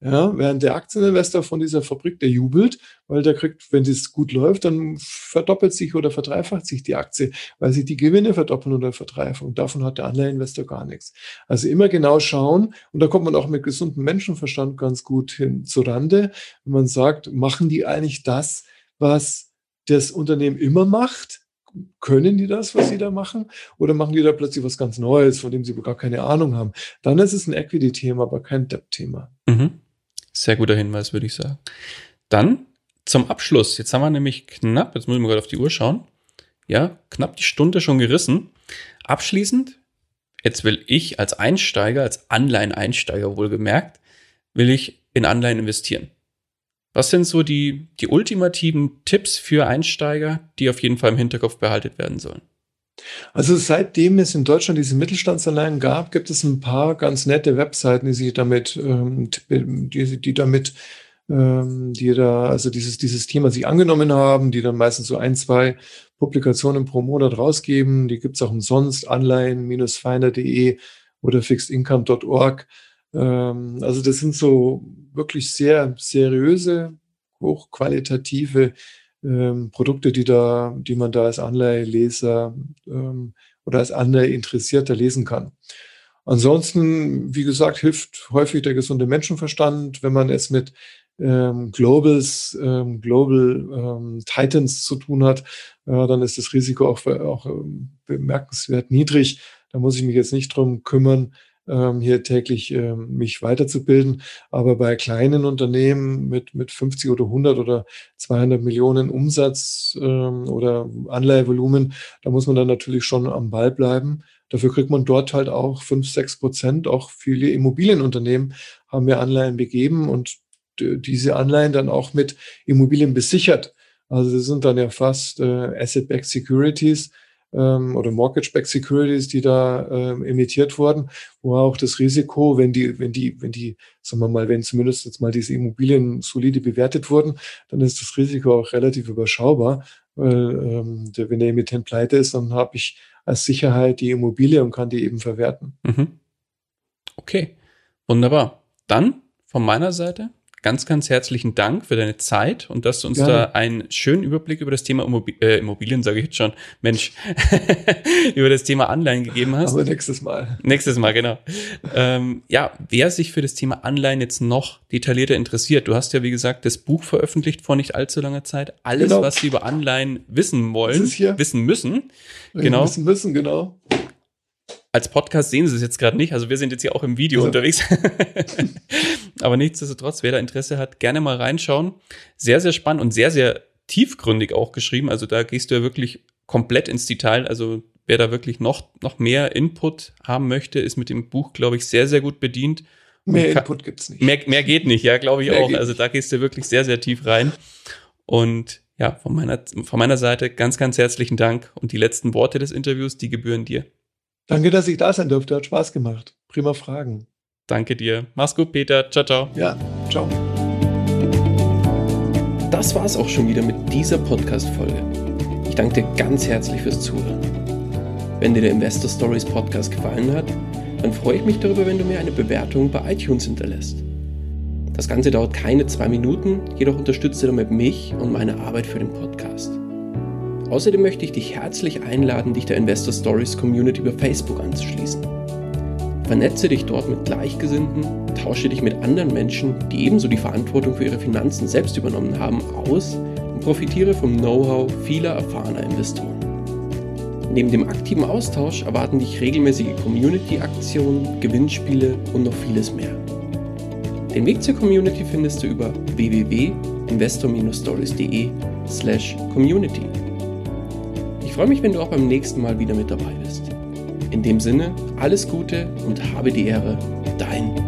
Speaker 2: Ja, während der Aktieninvestor von dieser Fabrik, der jubelt, weil der kriegt, wenn das gut läuft, dann verdoppelt sich oder verdreifacht sich die Aktie, weil sich die Gewinne verdoppeln oder verdreifachen. Davon hat der Anleiheinvestor gar nichts. Also immer genau schauen, und da kommt man auch mit gesundem Menschenverstand ganz gut hin zu Rande, wenn man sagt, machen die eigentlich das, was das Unternehmen immer macht? können die das, was sie da machen? Oder machen die da plötzlich was ganz Neues, von dem sie gar keine Ahnung haben? Dann ist es ein Equity-Thema, aber kein Debt-Thema. Mhm.
Speaker 1: Sehr guter Hinweis, würde ich sagen. Dann zum Abschluss. Jetzt haben wir nämlich knapp, jetzt müssen wir gerade auf die Uhr schauen. Ja, knapp die Stunde schon gerissen. Abschließend, jetzt will ich als Einsteiger, als Anleihen-Einsteiger wohlgemerkt, will ich in Anleihen investieren. Was sind so die, die ultimativen Tipps für Einsteiger, die auf jeden Fall im Hinterkopf behalten werden sollen?
Speaker 2: Also seitdem es in Deutschland diese Mittelstandsanleihen gab, gibt es ein paar ganz nette Webseiten, die sich damit, ähm, die, die damit, ähm, die da, also dieses, dieses Thema sich angenommen haben, die dann meistens so ein, zwei Publikationen pro Monat rausgeben. Die gibt es auch umsonst, anleihen-finder.de oder fixedincome.org. Ähm, also das sind so wirklich sehr seriöse, hochqualitative ähm, Produkte, die da, die man da als Anleiheleser ähm, oder als Anleiheinteressierter lesen kann. Ansonsten, wie gesagt, hilft häufig der gesunde Menschenverstand, wenn man es mit ähm, Globals, ähm, Global ähm, Titans zu tun hat, äh, dann ist das Risiko auch, auch ähm, bemerkenswert niedrig. Da muss ich mich jetzt nicht drum kümmern, ähm, hier täglich ähm, mich weiterzubilden. Aber bei kleinen Unternehmen mit, mit 50 oder 100 oder 200 Millionen Umsatz ähm, oder Anleihevolumen, da muss man dann natürlich schon am Ball bleiben. Dafür kriegt man dort halt auch 5, 6 Prozent. Auch viele Immobilienunternehmen haben mir Anleihen begeben und diese Anleihen dann auch mit Immobilien besichert. Also das sind dann ja fast äh, Asset-Backed Securities ähm, oder Mortgage-Backed Securities, die da ähm, emittiert wurden, wo auch das Risiko, wenn die, wenn die, wenn die, sagen wir mal, wenn zumindest jetzt mal diese Immobilien solide bewertet wurden, dann ist das Risiko auch relativ überschaubar. Weil ähm, der, wenn der Emittent pleite ist, dann habe ich als Sicherheit die Immobilie und kann die eben verwerten.
Speaker 1: Mhm. Okay, wunderbar. Dann von meiner Seite ganz, ganz herzlichen Dank für deine Zeit und dass du uns ja. da einen schönen Überblick über das Thema Immobilien, äh, Immobilien sage ich jetzt schon, Mensch, über das Thema Anleihen gegeben hast.
Speaker 2: Aber nächstes Mal.
Speaker 1: Nächstes Mal, genau. ähm, ja, wer sich für das Thema Anleihen jetzt noch detaillierter interessiert, du hast ja, wie gesagt, das Buch veröffentlicht vor nicht allzu langer Zeit. Alles, genau. was sie über Anleihen wissen wollen, wissen müssen.
Speaker 2: Genau. Wissen müssen, genau
Speaker 1: als Podcast sehen Sie es jetzt gerade nicht. Also wir sind jetzt hier auch im Video also. unterwegs. Aber nichtsdestotrotz, wer da Interesse hat, gerne mal reinschauen. Sehr, sehr spannend und sehr, sehr tiefgründig auch geschrieben. Also da gehst du ja wirklich komplett ins Detail. Also wer da wirklich noch, noch mehr Input haben möchte, ist mit dem Buch, glaube ich, sehr, sehr gut bedient.
Speaker 2: Mehr kann, Input gibt's nicht.
Speaker 1: Mehr, mehr geht nicht, ja, glaube ich mehr auch. Also da gehst du wirklich sehr, sehr tief rein. Und ja, von meiner, von meiner Seite ganz, ganz herzlichen Dank. Und die letzten Worte des Interviews, die gebühren dir.
Speaker 2: Danke, dass ich da sein durfte. Hat Spaß gemacht. Prima Fragen.
Speaker 1: Danke dir. Mach's gut, Peter. Ciao, ciao.
Speaker 2: Ja, ciao.
Speaker 1: Das war's auch schon wieder mit dieser Podcast-Folge. Ich danke dir ganz herzlich fürs Zuhören. Wenn dir der Investor Stories Podcast gefallen hat, dann freue ich mich darüber, wenn du mir eine Bewertung bei iTunes hinterlässt. Das Ganze dauert keine zwei Minuten, jedoch unterstütze damit mich und meine Arbeit für den Podcast. Außerdem möchte ich dich herzlich einladen, dich der Investor Stories Community über Facebook anzuschließen. Vernetze dich dort mit Gleichgesinnten, tausche dich mit anderen Menschen, die ebenso die Verantwortung für ihre Finanzen selbst übernommen haben, aus und profitiere vom Know-how vieler erfahrener Investoren. Neben dem aktiven Austausch erwarten dich regelmäßige Community-Aktionen, Gewinnspiele und noch vieles mehr. Den Weg zur Community findest du über www.investor-stories.de slash community. Freue mich, wenn du auch beim nächsten Mal wieder mit dabei bist. In dem Sinne, alles Gute und habe die Ehre, dein